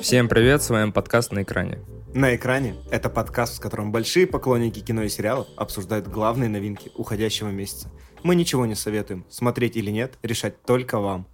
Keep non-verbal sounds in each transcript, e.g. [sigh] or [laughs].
Всем привет, с вами подкаст «На экране». На экране – это подкаст, в котором большие поклонники кино и сериалов обсуждают главные новинки уходящего месяца. Мы ничего не советуем, смотреть или нет, решать только вам.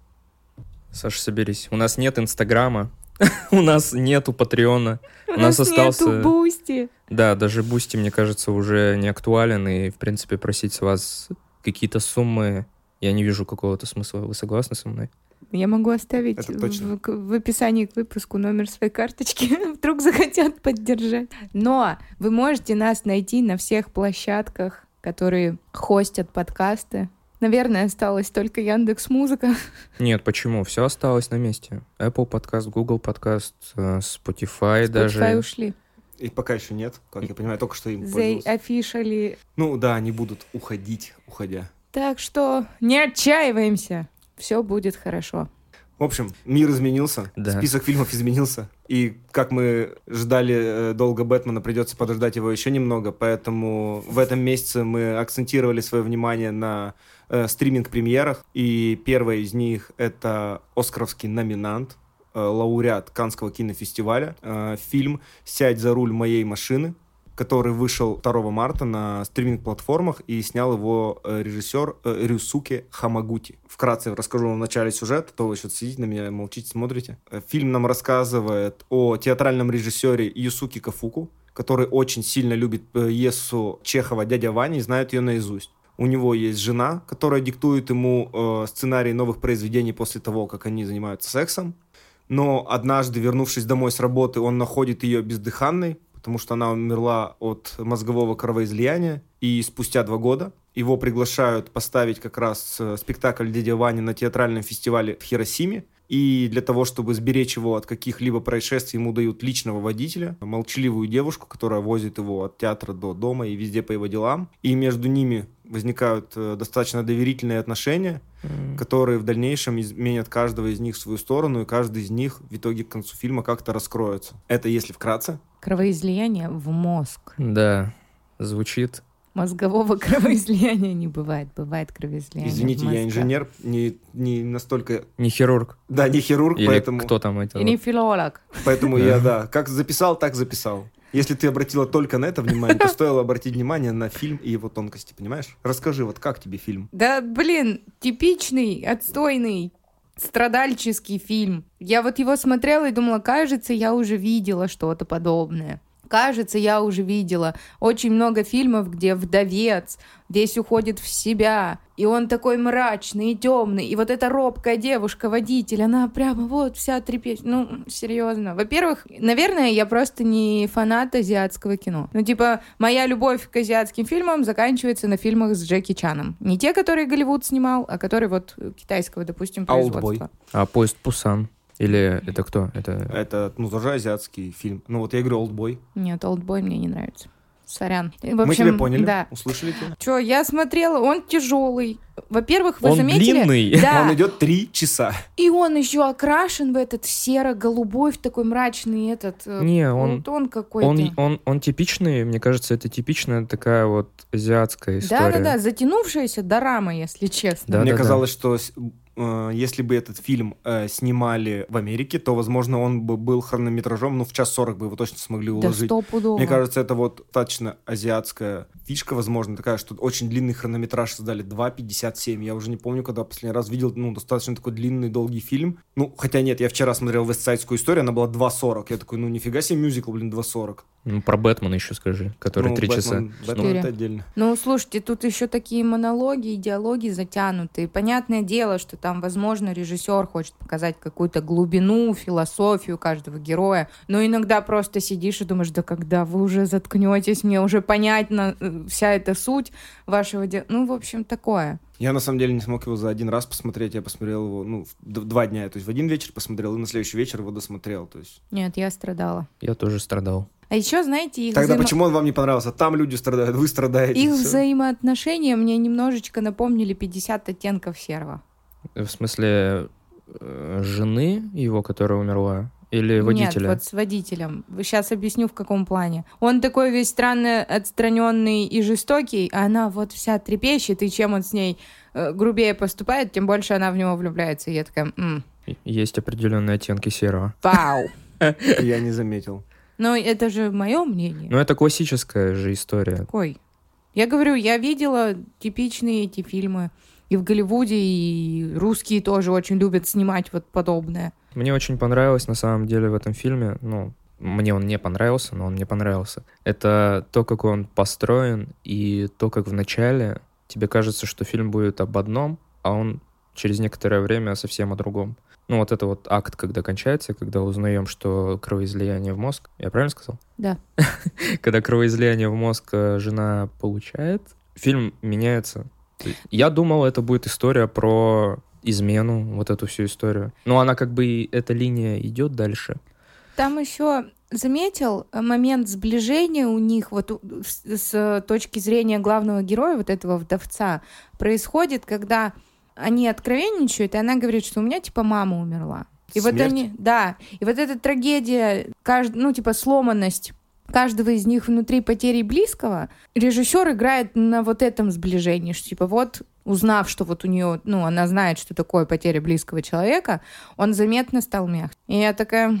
Саша, соберись. У нас нет Инстаграма, [laughs] у нас нету Патреона. У нас остался... нету Boosty. Да, даже Бусти, мне кажется, уже не актуален, и, в принципе, просить с вас какие-то суммы, я не вижу какого-то смысла. Вы согласны со мной? Я могу оставить в, в описании к выпуску номер своей карточки, [laughs] вдруг захотят поддержать. Но вы можете нас найти на всех площадках, которые хостят подкасты. Наверное, осталось только Яндекс Музыка. [laughs] Нет, почему? Все осталось на месте. Apple подкаст, Google подкаст, э, Spotify, Spotify даже. Spotify ушли. И пока еще нет, как я понимаю, только что им They officially... Ну да, они будут уходить, уходя. Так что не отчаиваемся все будет хорошо. В общем, мир изменился, да. список фильмов изменился. И как мы ждали э, долго Бэтмена, придется подождать его еще немного. Поэтому в этом месяце мы акцентировали свое внимание на э, стриминг-премьерах. И первая из них это Оскаровский номинант, э, лауреат Канского кинофестиваля. Э, фильм «Сядь за руль моей машины» который вышел 2 марта на стриминг-платформах и снял его э, режиссер э, Рюсуки Хамагути. Вкратце расскажу в начале сюжета, то вы еще сидите на меня, молчите, смотрите. Э, фильм нам рассказывает о театральном режиссере Юсуки Кафуку, который очень сильно любит пьесу Чехова «Дядя Ваня» и знает ее наизусть. У него есть жена, которая диктует ему э, сценарий новых произведений после того, как они занимаются сексом. Но однажды, вернувшись домой с работы, он находит ее бездыханной, потому что она умерла от мозгового кровоизлияния, и спустя два года его приглашают поставить как раз э, спектакль «Дядя Ваня» на театральном фестивале в Хиросиме, и для того, чтобы сберечь его от каких-либо происшествий, ему дают личного водителя, молчаливую девушку, которая возит его от театра до дома и везде по его делам. И между ними возникают э, достаточно доверительные отношения, mm. которые в дальнейшем изменят каждого из них в свою сторону, и каждый из них в итоге к концу фильма как-то раскроется. Это если вкратце. Кровоизлияние в мозг. Да, звучит мозгового [laughs] кровоизлияния не бывает. Бывает кровоизлияние. Извините, я инженер, не, не настолько... Не хирург. Да, не хирург, Или поэтому... кто там это? И не филолог. Поэтому я, да, как записал, так записал. Если ты обратила только на это внимание, то [laughs] стоило обратить внимание на фильм и его тонкости, понимаешь? Расскажи, вот как тебе фильм? Да, блин, типичный, отстойный, страдальческий фильм. Я вот его смотрела и думала, кажется, я уже видела что-то подобное. Кажется, я уже видела очень много фильмов, где вдовец весь уходит в себя, и он такой мрачный и темный, и вот эта робкая девушка-водитель, она прямо вот вся трепещет. Ну, серьезно. Во-первых, наверное, я просто не фанат азиатского кино. Ну, типа, моя любовь к азиатским фильмам заканчивается на фильмах с Джеки Чаном. Не те, которые Голливуд снимал, а которые вот китайского, допустим, производства. А поезд Пусан? Или это кто? Это... это, ну, тоже азиатский фильм. Ну, вот я говорю «Олдбой». Нет, «Олдбой» мне не нравится. Сорян. В общем, Мы тебя поняли, да. услышали тебя. Че, я смотрела, он тяжелый. Во-первых, вы он заметили... длинный. Да. [laughs] Он идет три часа. И он еще окрашен в этот серо-голубой, в такой мрачный этот... Э, Не, он... Тон какой-то. Он, он, он типичный, мне кажется, это типичная такая вот азиатская история. Да-да-да, затянувшаяся дорама, если честно. Да, Мне казалось, что Э, если бы этот фильм э, снимали в Америке, то, возможно, он бы был хронометражом, ну, в час сорок бы его точно смогли уложить. Да стопудово. Мне кажется, это вот достаточно азиатская фишка, возможно, такая, что очень длинный хронометраж создали, 2.57. Я уже не помню, когда последний раз видел, ну, достаточно такой длинный, долгий фильм. Ну, хотя нет, я вчера смотрел «Вестсайдскую историю», она была 2.40. Я такой, ну, нифига себе мюзикл, блин, 2.40. Ну, про Бэтмена еще скажи, который ну, три часа. Бэтмен ну. это отдельно. Ну, слушайте, тут еще такие монологи, идеологии затянутые. Понятное дело, что там, возможно, режиссер хочет показать какую-то глубину, философию каждого героя. Но иногда просто сидишь и думаешь, да когда вы уже заткнетесь, мне уже понятно э, вся эта суть вашего дела. Ну, в общем, такое. Я на самом деле не смог его за один раз посмотреть. Я посмотрел его, ну, два дня. То есть в один вечер посмотрел, и на следующий вечер его досмотрел. То есть... Нет, я страдала. Я тоже страдал. А еще, знаете, их Тогда взаимо... почему он вам не понравился? Там люди страдают, вы страдаете. Их все. взаимоотношения мне немножечко напомнили 50 оттенков серого. В смысле, э, жены его, которая умерла? Или водителя? Нет, вот с водителем. Сейчас объясню, в каком плане. Он такой весь странно отстраненный и жестокий, а она вот вся трепещет, и чем он с ней э, грубее поступает, тем больше она в него влюбляется. И я такая, М". Есть определенные оттенки серого. Вау! Я не заметил. Но это же мое мнение. Ну, это классическая же история. Какой? Я говорю, я видела типичные эти фильмы. И в Голливуде, и русские тоже очень любят снимать вот подобное. Мне очень понравилось на самом деле в этом фильме, ну, мне он не понравился, но он мне понравился. Это то, как он построен, и то, как в начале тебе кажется, что фильм будет об одном, а он через некоторое время совсем о другом. Ну, вот это вот акт, когда кончается, когда узнаем, что кровоизлияние в мозг. Я правильно сказал? Да. [laughs] когда кровоизлияние в мозг э, жена получает, фильм меняется. Я думал, это будет история про измену, вот эту всю историю. Но она как бы, эта линия идет дальше. Там еще заметил момент сближения у них вот с точки зрения главного героя, вот этого вдовца, происходит, когда они откровенничают, и она говорит, что у меня типа мама умерла. И Смерть? вот они, да, и вот эта трагедия, кажд... ну типа сломанность каждого из них внутри потери близкого, режиссер играет на вот этом сближении, что типа вот узнав, что вот у нее, ну, она знает, что такое потеря близкого человека, он заметно стал мягче. И я такая,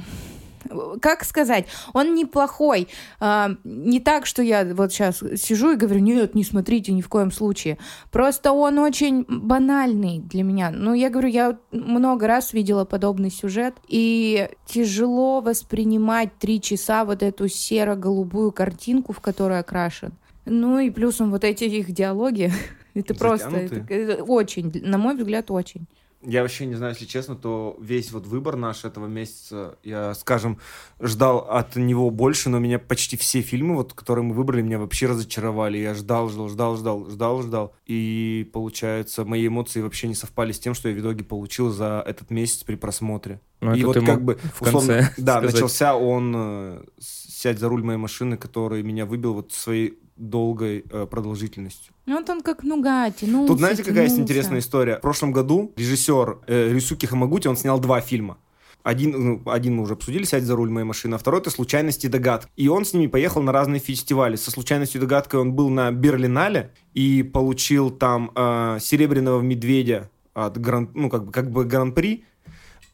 как сказать, он неплохой. А, не так, что я вот сейчас сижу и говорю, нет, не смотрите ни в коем случае. Просто он очень банальный для меня. Ну, я говорю, я много раз видела подобный сюжет, и тяжело воспринимать три часа вот эту серо-голубую картинку, в которой окрашен. Ну и плюсом вот эти их диалоги. [laughs] Это просто это, очень, на мой взгляд, очень. Я вообще не знаю, если честно, то весь вот выбор наш этого месяца, я, скажем, ждал от него больше, но меня почти все фильмы, вот, которые мы выбрали, меня вообще разочаровали. Я ждал, ждал, ждал, ждал, ждал, ждал. И, получается, мои эмоции вообще не совпали с тем, что я в итоге получил за этот месяц при просмотре. Ну, и вот как бы, в условно, да, сказать. начался он э, сядь за руль моей машины, который меня выбил вот своей долгой э, продолжительностью. Ну, вот он как нуга тянулся, Тут знаете, какая есть интересная история? В прошлом году режиссер э, Рисуки Хамагути, он снял два фильма. Один, ну, один мы уже обсудили, «Сядь за руль моей машины», а второй — это «Случайности и догадки». И он с ними поехал на разные фестивали. Со «Случайностью и догадкой» он был на Берлинале и получил там э, «Серебряного медведя» от гран, ну, как бы, как бы гран-при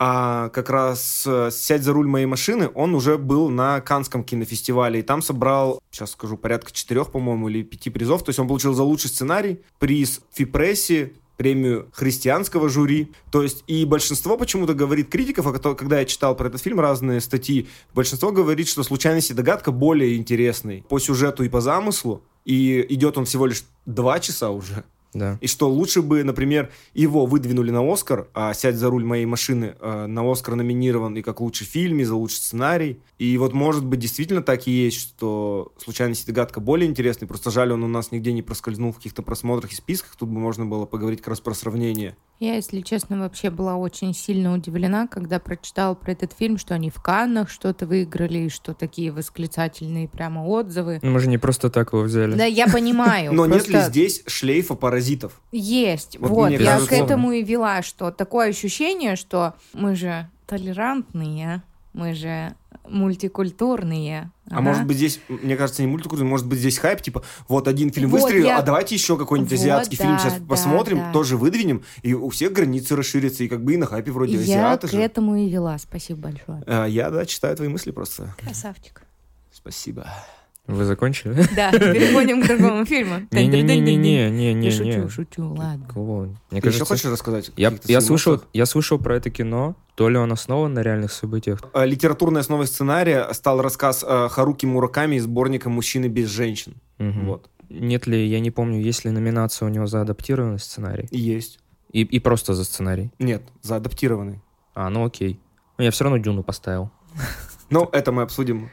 а как раз э, «Сядь за руль моей машины» он уже был на Канском кинофестивале, и там собрал, сейчас скажу, порядка четырех, по-моему, или пяти призов. То есть он получил за лучший сценарий, приз Фипресси, премию христианского жюри. То есть и большинство почему-то говорит критиков, а когда я читал про этот фильм разные статьи, большинство говорит, что «Случайность и догадка» более интересный по сюжету и по замыслу. И идет он всего лишь два часа уже. Да. И что лучше бы, например, его выдвинули на Оскар, а «Сядь за руль моей машины» э, на Оскар номинирован и как лучший фильм, и за лучший сценарий. И вот, может быть, действительно так и есть, что «Случайность и догадка» более интересный, просто жаль, он у нас нигде не проскользнул в каких-то просмотрах и списках, тут бы можно было поговорить как раз про сравнение. Я, если честно, вообще была очень сильно удивлена, когда прочитала про этот фильм, что они в Каннах что-то выиграли, и что такие восклицательные прямо отзывы. Ну, мы же не просто так его взяли. Да, я понимаю. Но нет ли здесь шлейфа паразитов? Есть. Вот, я к этому и вела, что такое ощущение, что мы же толерантные, мы же мультикультурные. А ага. может быть здесь, мне кажется, не мультикультурный, может быть здесь хайп, типа, вот один фильм вот выстрелил, я... а давайте еще какой-нибудь вот, азиатский да, фильм сейчас да, посмотрим, да. тоже выдвинем, и у всех границы расширятся, и как бы и на хайпе вроде я азиаты к же. этому и вела, спасибо большое. А, я, да, читаю твои мысли просто. Красавчик. Спасибо. Вы закончили? [laughs] Да, переходим к другому [laughs] фильму. Не-не-не-не-не-не. Шучу, шучу, ладно. Кого? Мне Ты еще хочешь рассказать? Я, я, слышал, я слышал про это кино, то ли он основан на реальных событиях. А, литературной основой сценария стал рассказ а, Харуки Мураками из сборника «Мужчины без женщин». Угу. Вот. Нет ли, я не помню, есть ли номинация у него за адаптированный сценарий? Есть. И, и просто за сценарий? Нет, за адаптированный. А, ну окей. Но я все равно Дюну поставил. Ну, это мы обсудим.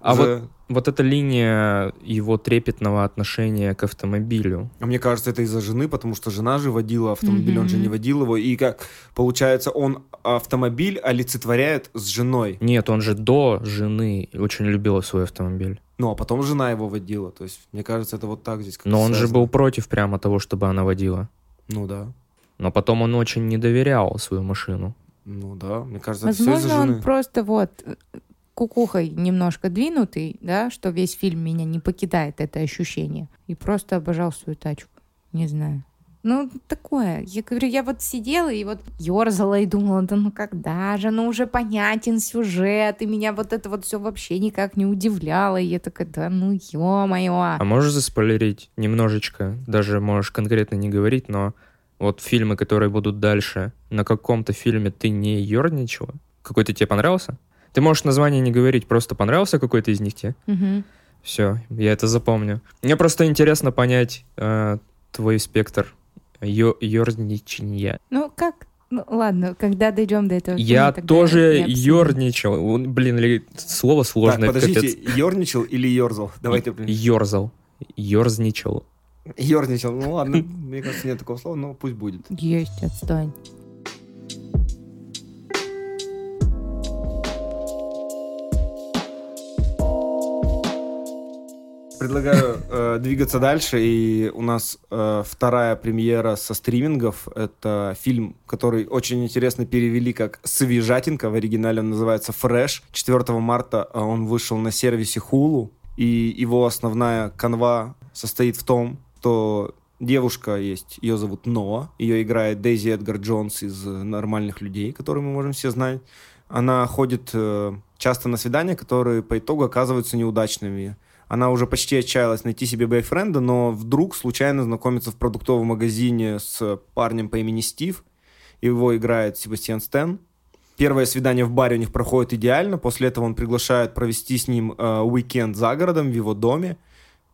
А вот, вот эта линия его трепетного отношения к автомобилю. А мне кажется, это из-за жены, потому что жена же водила автомобиль, mm-hmm. он же не водил его. И как получается, он автомобиль олицетворяет с женой. Нет, он же до жены очень любил свой автомобиль. Ну, а потом жена его водила. То есть, мне кажется, это вот так здесь. Но он связано. же был против прямо того, чтобы она водила. Ну да. Но потом он очень не доверял свою машину. Ну да, мне кажется, Возможно, это все из-за жены. он просто вот кукухой немножко двинутый, да, что весь фильм меня не покидает это ощущение. И просто обожал свою тачку. Не знаю. Ну, такое. Я говорю, я вот сидела и вот ерзала и думала, да ну когда же, ну уже понятен сюжет, и меня вот это вот все вообще никак не удивляло. И я такая, да ну ё-моё. А можешь заспойлерить немножечко? Даже можешь конкретно не говорить, но вот фильмы, которые будут дальше, на каком-то фильме ты не ерничала? Какой-то тебе понравился? Ты можешь название не говорить, просто понравился какой-то из них тебе? Угу. Все, я это запомню. Мне просто интересно понять э, твой спектр ерничания. Ну, как? Ну, ладно, когда дойдем до этого. Я фильма, тоже ерничал. Блин, слово сложное. Так, подождите, ерничал или ерзал? Давайте. Ерзал. Ерзничал. Ерничал. Ну ладно, мне кажется, нет такого слова, но пусть будет. Есть, отстань. Предлагаю э, двигаться дальше, и у нас э, вторая премьера со стримингов. Это фильм, который очень интересно перевели как «Свежатинка», в оригинале он называется «Фрэш». 4 марта э, он вышел на сервисе Hulu, и его основная канва состоит в том, что девушка есть, ее зовут Ноа, ее играет Дейзи Эдгар Джонс из «Нормальных людей», которые мы можем все знать. Она ходит э, часто на свидания, которые по итогу оказываются неудачными она уже почти отчаялась найти себе бойфренда, но вдруг случайно знакомится в продуктовом магазине с парнем по имени Стив. Его играет Себастьян Стэн. Первое свидание в баре у них проходит идеально. После этого он приглашает провести с ним э, уикенд за городом в его доме.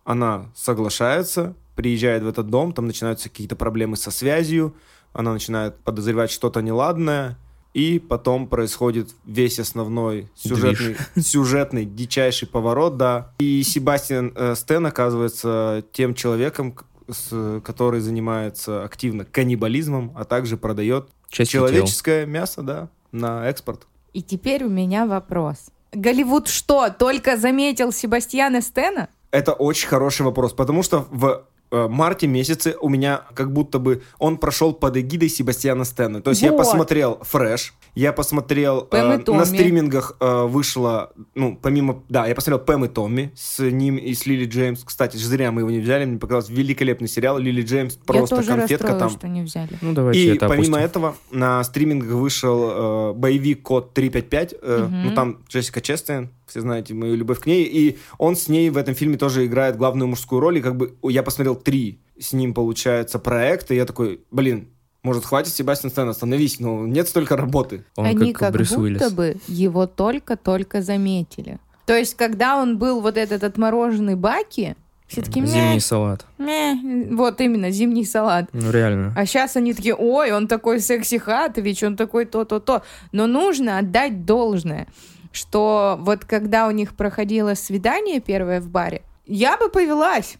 Она соглашается, приезжает в этот дом, там начинаются какие-то проблемы со связью. Она начинает подозревать что-то неладное и потом происходит весь основной сюжетный, сюжетный дичайший поворот, да. И Себастьян э, Стэн оказывается тем человеком, с, который занимается активно каннибализмом, а также продает Части человеческое тел. мясо, да, на экспорт. И теперь у меня вопрос. Голливуд что, только заметил Себастьяна Стена? Это очень хороший вопрос, потому что в марте месяце у меня как будто бы он прошел под эгидой Себастьяна Стена. То есть вот. я посмотрел Фрэш, я посмотрел э, на стримингах э, вышло, ну, помимо, да, я посмотрел Пэм и Томми с ним и с Лили Джеймс. Кстати, зря мы его не взяли, мне показалось великолепный сериал. Лили Джеймс просто я тоже конфетка там. что не взяли. Ну, давайте и это помимо опустим. этого на стримингах вышел э, боевик Код 355, э, угу. ну там Джессика Честейн, все знаете мою любовь к ней, и он с ней в этом фильме тоже играет главную мужскую роль, и как бы я посмотрел три с ним, получается, проекта, и я такой, блин, может, хватит, Себастьян Стэн, остановись, но нет столько работы. Он Они как, как Брюс будто Уиллис. бы его только-только заметили. То есть, когда он был вот этот отмороженный Баки, все таки Зимний салат. Мeh. Вот именно, зимний салат. Ну, реально. А сейчас они такие, ой, он такой секси Хатович, он такой то-то-то. Но нужно отдать должное что вот когда у них проходило свидание первое в баре, я бы повелась.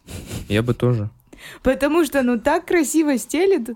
Я бы тоже. Потому что, ну, так красиво стелит,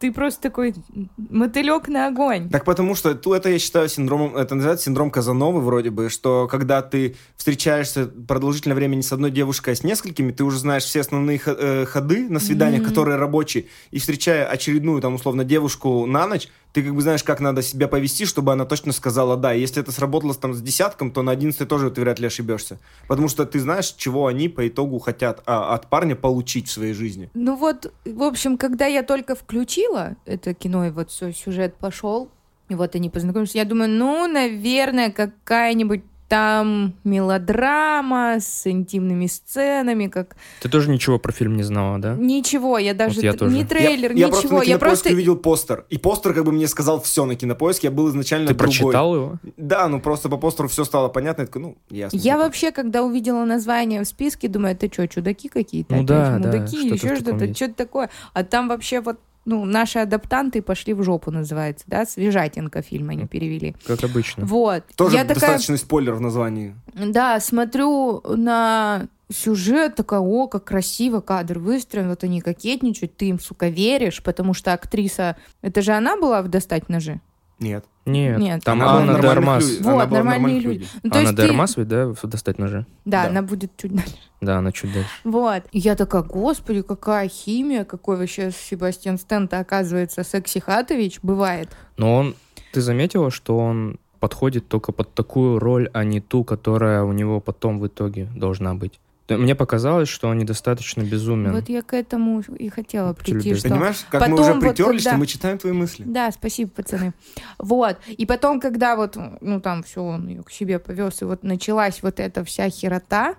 ты просто такой мотылек на огонь. Так потому что это, я считаю, синдромом, это называется синдром Казановы вроде бы, что когда ты встречаешься продолжительное время не с одной девушкой, а с несколькими, ты уже знаешь все основные э, ходы на свиданиях, mm-hmm. которые рабочие, и встречая очередную, там, условно, девушку на ночь, ты как бы знаешь, как надо себя повести, чтобы она точно сказала «да». И если это сработало там с десятком, то на одиннадцатой тоже ты вряд ли ошибешься. Потому что ты знаешь, чего они по итогу хотят а, от парня получить в своей жизни. Ну вот, в общем, когда я только включила это кино, и вот все, сюжет пошел, и вот они познакомились, я думаю, ну, наверное, какая-нибудь там мелодрама с интимными сценами, как... Ты тоже ничего про фильм не знала, да? Ничего, я даже... Вот я тоже. Не трейлер, я, ничего. Я просто на я просто увидел постер. И постер как бы мне сказал все на кинопоиске. Я был изначально Ты другой. прочитал его? Да, ну просто по постеру все стало понятно. Я такой, ну, ясно. Я типа. вообще, когда увидела название в списке, думаю, это что, чудаки какие-то? Ну да, да. Мудаки, еще что-то, что-то такое. А там вообще вот ну, наши адаптанты пошли в жопу, называется, да, свежатинка фильм они перевели. Как обычно. Вот. Тоже я достаточный такая... спойлер в названии. Да, смотрю на сюжет, такая, о, как красиво кадр выстроен, вот они кокетничают, ты им, сука, веришь, потому что актриса, это же она была в «Достать ножи»? Нет. Нет, Нет. там она Анна Дармас. Вот, нормальные люди. люди. Ну, Анна Дармас ты... ведь, да, достать ножи? Да, да, она будет чуть дальше. Да, она чуть дальше. Вот. И я такая, господи, какая химия, какой вообще Себастьян стэн оказывается, секси Хатович, бывает. Но он, ты заметила, что он подходит только под такую роль, а не ту, которая у него потом в итоге должна быть? Мне показалось, что он недостаточно безумен. Вот я к этому и хотела прийти. Что Понимаешь, как потом мы уже притерлись, вот, когда... что мы читаем твои мысли. Да, спасибо, пацаны. Вот. И потом, когда вот, ну там все, он ее к себе повез, и вот началась вот эта вся херота,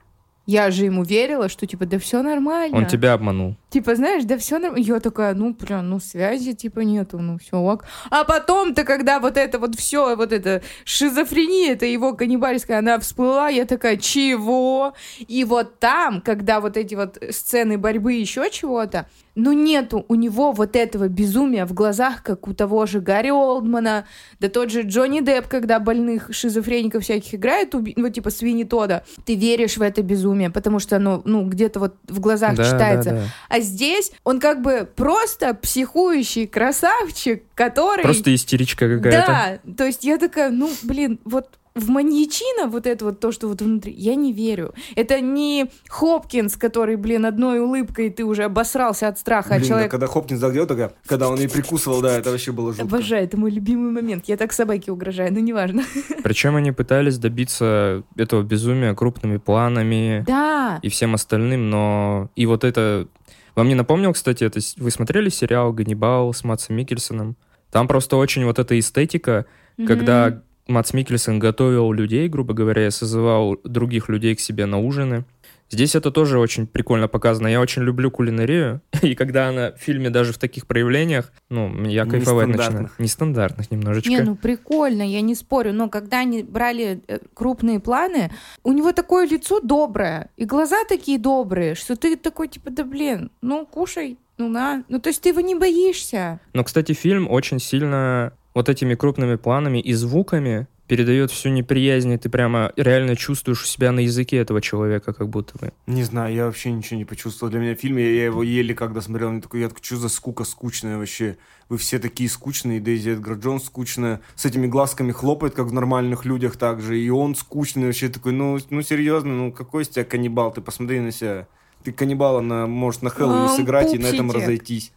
я же ему верила, что типа, да все нормально. Он тебя обманул. Типа, знаешь, да все нормально. Я такая, ну, прям, ну, связи типа нету, ну, все ок. А потом-то, когда вот это вот все, вот это шизофрения, это его каннибальская, она всплыла, я такая, чего? И вот там, когда вот эти вот сцены борьбы, еще чего-то, ну нету у него вот этого безумия в глазах, как у того же Гарри Олдмана, да тот же Джонни Депп, когда больных шизофреников всяких играет, уби... ну типа Свини Тода, ты веришь в это безумие, потому что оно, ну, где-то вот в глазах да, читается. Да, да. А здесь он как бы просто психующий красавчик, который... Просто истеричка какая-то. Да, то есть я такая, ну, блин, вот в маньячина, вот это вот то, что вот внутри, я не верю. Это не Хопкинс, который, блин, одной улыбкой ты уже обосрался от страха, блин, а человек... Да, когда Хопкинс загрел, такая, когда он и прикусывал, да, это вообще было жутко. Обожаю, это мой любимый момент. Я так собаке угрожаю, но неважно. [laughs] Причем они пытались добиться этого безумия крупными планами да. и всем остальным, но и вот это... Вам не напомнил, кстати, это вы смотрели сериал «Ганнибал» с Матсом Микельсоном? Там просто очень вот эта эстетика, mm-hmm. когда Мац Микельсон готовил людей, грубо говоря, созывал других людей к себе на ужины. Здесь это тоже очень прикольно показано. Я очень люблю кулинарию, [laughs] и когда она в фильме даже в таких проявлениях, ну, я кайфовать начинаю. Нестандартных немножечко. Не, ну прикольно, я не спорю, но когда они брали э, крупные планы, у него такое лицо доброе, и глаза такие добрые, что ты такой, типа, да блин, ну кушай, ну на. Ну то есть ты его не боишься. Но, кстати, фильм очень сильно вот этими крупными планами и звуками передает всю неприязнь, и ты прямо реально чувствуешь у себя на языке этого человека, как будто бы. Не знаю, я вообще ничего не почувствовал. Для меня фильм, я, я его еле когда смотрел, мне такой, я такой, что за скука скучная вообще? Вы все такие скучные, Дейзи Эдгар Джонс скучная, с этими глазками хлопает, как в нормальных людях также, и он скучный вообще такой, ну, ну серьезно, ну какой из тебя каннибал, ты посмотри на себя ты каннибала на, может на Хэллоуин сыграть и на этом разойтись.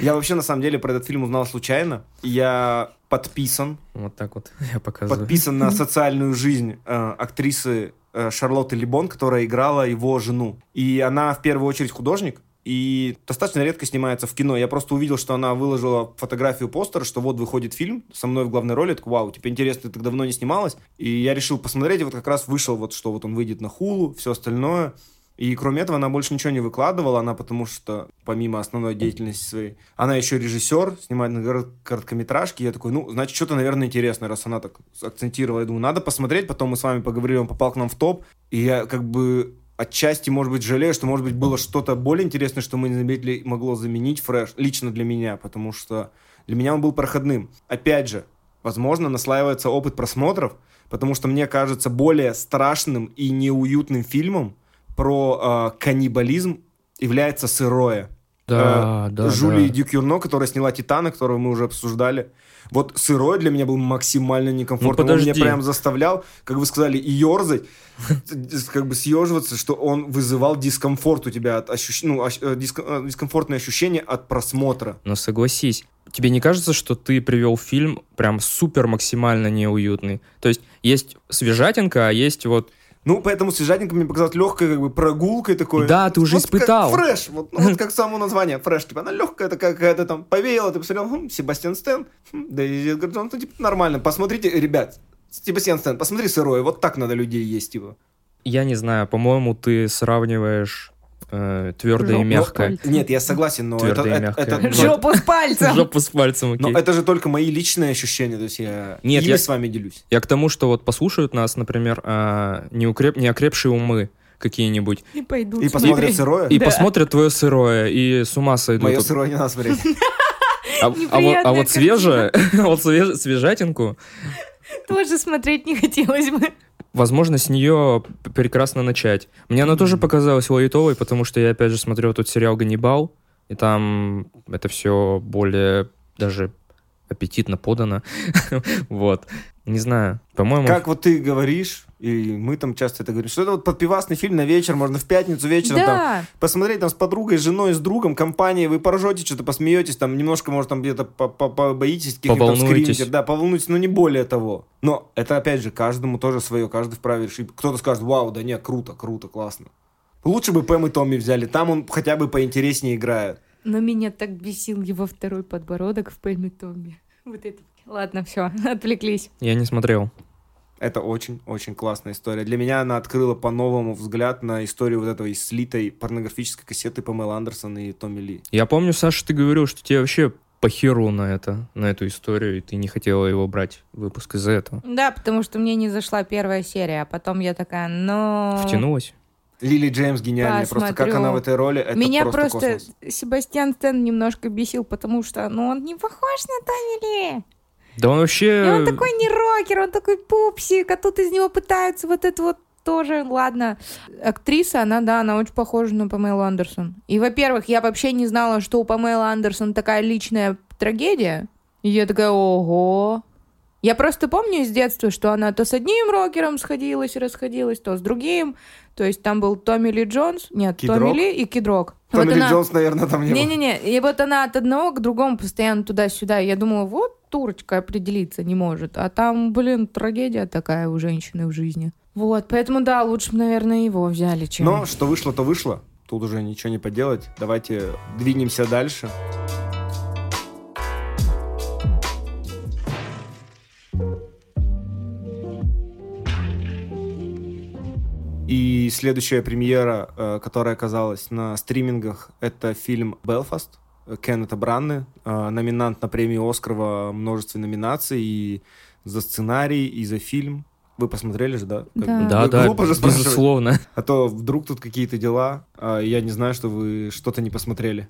Я вообще на самом деле про этот фильм узнал случайно. Я подписан. Вот так вот я показываю. Подписан на [laughs] социальную жизнь э, актрисы э, Шарлотты Либон, которая играла его жену. И она в первую очередь художник, и достаточно редко снимается в кино. Я просто увидел, что она выложила фотографию постера, что вот выходит фильм со мной в главной роли. Так, вау, типа интересно, ты так давно не снималась. И я решил посмотреть, и вот как раз вышел вот, что вот он выйдет на хулу, все остальное. И кроме этого, она больше ничего не выкладывала, она потому что, помимо основной деятельности своей, она еще режиссер, снимает короткометражки. Я такой, ну, значит, что-то, наверное, интересное, раз она так акцентировала. Я думаю, надо посмотреть, потом мы с вами поговорили, он попал к нам в топ. И я как бы отчасти, может быть, жалею, что, может быть, было что-то более интересное, что мы не заметили, могло заменить фреш, лично для меня, потому что для меня он был проходным. Опять же, возможно, наслаивается опыт просмотров, потому что мне кажется более страшным и неуютным фильмом, про э, каннибализм является сырое. Да, э, да, Жюли да. Дюкюрно, которая сняла «Титана», которую мы уже обсуждали. Вот сырое для меня был максимально некомфортно. Ну, он меня прям заставлял, как вы сказали, и ерзать, как бы съеживаться, что он вызывал дискомфорт у тебя, от ощущ... ну, э, диск... Э, дискомфортное ощущение от просмотра. Но согласись, тебе не кажется, что ты привел фильм прям супер максимально неуютный? То есть есть свежатинка, а есть вот ну, поэтому свежатинка мне показалась легкой как бы прогулкой такой. Да, ты уже вот испытал. Как фреш, вот, ну, вот [laughs] как само название, фреш, типа, она легкая такая какая-то там, повеяла, ты посмотрел, хм, Себастьян Стэн, хм, да и Эдгар Джонс, ну, типа, нормально. Посмотрите, ребят, Себастьян Стэн, посмотри сырое, вот так надо людей есть, типа. Я не знаю, по-моему, ты сравниваешь э, твердое и мягкое. Нет, я согласен, но это, это, это... [laughs] Жопу с пальцем! Жопу с пальцем, окей. Но это же только мои личные ощущения, то есть я Нет, я с вами делюсь. Я к тому, что вот послушают нас, например, э, неукреп... неокрепшие умы, какие-нибудь. И пойдут И посмотрят и, сырое? И да. посмотрят твое сырое, и с ума сойдут. Мое сырое не надо смотреть. [laughs] А, а, вот, а вот свежее, [laughs] вот свеж, свежатинку... Тоже смотреть не хотелось бы возможно, с нее прекрасно начать. Мне она тоже показалась лайтовой, потому что я, опять же, смотрел тот сериал «Ганнибал», и там это все более даже аппетитно подано. [laughs] вот. Не знаю. По-моему... Как вот ты говоришь, и мы там часто это говорим, что это вот подпивасный фильм на вечер, можно в пятницу вечером да. там посмотреть там с подругой, с женой, с другом, компанией, вы поржете, что-то посмеетесь, там немножко, может, там где-то побоитесь, каких-то там скримите, да, поволнуйтесь, но не более того. Но это, опять же, каждому тоже свое, каждый вправе решить. Кто-то скажет, вау, да нет, круто, круто, классно. Лучше бы Пэм и Томми взяли, там он хотя бы поинтереснее играет. Но меня так бесил его второй подбородок в Пэм и Томми. Вот это. Ладно, все, [laughs] отвлеклись. Я не смотрел. Это очень-очень классная история. Для меня она открыла по-новому взгляд на историю вот этой слитой порнографической кассеты Памела Андерсон и Томми Ли. Я помню, Саша, ты говорил, что тебе вообще по херу на это, на эту историю, и ты не хотела его брать выпуск из-за этого. Да, потому что мне не зашла первая серия, а потом я такая, но... Втянулась? Лили Джеймс гениальная, Посмотрю. просто как она в этой роли, это Меня просто, просто космос. Себастьян Стэн немножко бесил, потому что, ну, он не похож на Томми Ли. Да он вообще... И он такой не рокер, он такой пупсик, а тут из него пытаются вот это вот тоже, ладно. Актриса, она, да, она очень похожа на Памелу Андерсон. И, во-первых, я вообще не знала, что у Памелы Андерсон такая личная трагедия. И я такая, ого. Я просто помню из детства, что она то с одним рокером сходилась и расходилась, то с другим. То есть там был Томми Ли Джонс, нет, Кид Томми Ли и Кид Рок. Томми вот Ли она... Джонс, наверное, там не Не-не-не, и вот она от одного к другому постоянно туда-сюда. Я думала, вот турочка определиться не может. А там, блин, трагедия такая у женщины в жизни. Вот, поэтому да, лучше, наверное, его взяли, чем... Но что вышло, то вышло. Тут уже ничего не поделать. Давайте двинемся дальше. И следующая премьера, э, которая оказалась на стримингах, это фильм «Белфаст» Кеннета Бранны, э, номинант на премию «Оскар» во множестве номинаций и за сценарий, и за фильм. Вы посмотрели же, да? Да, как да, да глупо же безусловно. А то вдруг тут какие-то дела, а я не знаю, что вы что-то не посмотрели.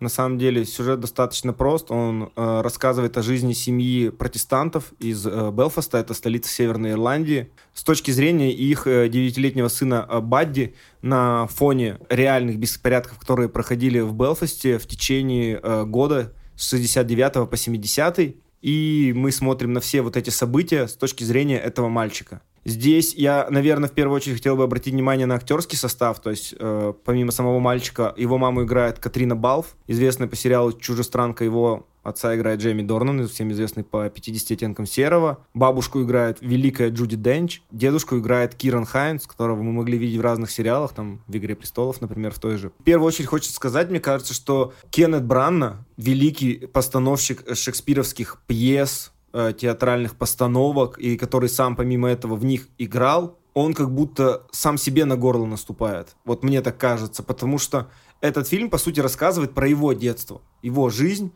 На самом деле сюжет достаточно прост. Он э, рассказывает о жизни семьи протестантов из э, Белфаста, это столица Северной Ирландии. С точки зрения их э, девятилетнего сына э, Бадди на фоне реальных беспорядков, которые проходили в Белфасте в течение э, года с 69 по 70 и мы смотрим на все вот эти события с точки зрения этого мальчика. Здесь я, наверное, в первую очередь хотел бы обратить внимание на актерский состав. То есть, э, помимо самого мальчика, его маму играет Катрина Балф, известная по сериалу «Чужестранка». Его отца играет Джейми Дорнан, всем известный по 50 оттенкам серого. Бабушку играет великая Джуди Денч. Дедушку играет Киран Хайнс, которого мы могли видеть в разных сериалах, там, в «Игре престолов», например, в той же. В первую очередь хочется сказать, мне кажется, что Кеннет Бранна, великий постановщик шекспировских пьес, э, театральных постановок, и который сам помимо этого в них играл, он как будто сам себе на горло наступает. Вот мне так кажется, потому что этот фильм, по сути, рассказывает про его детство, его жизнь,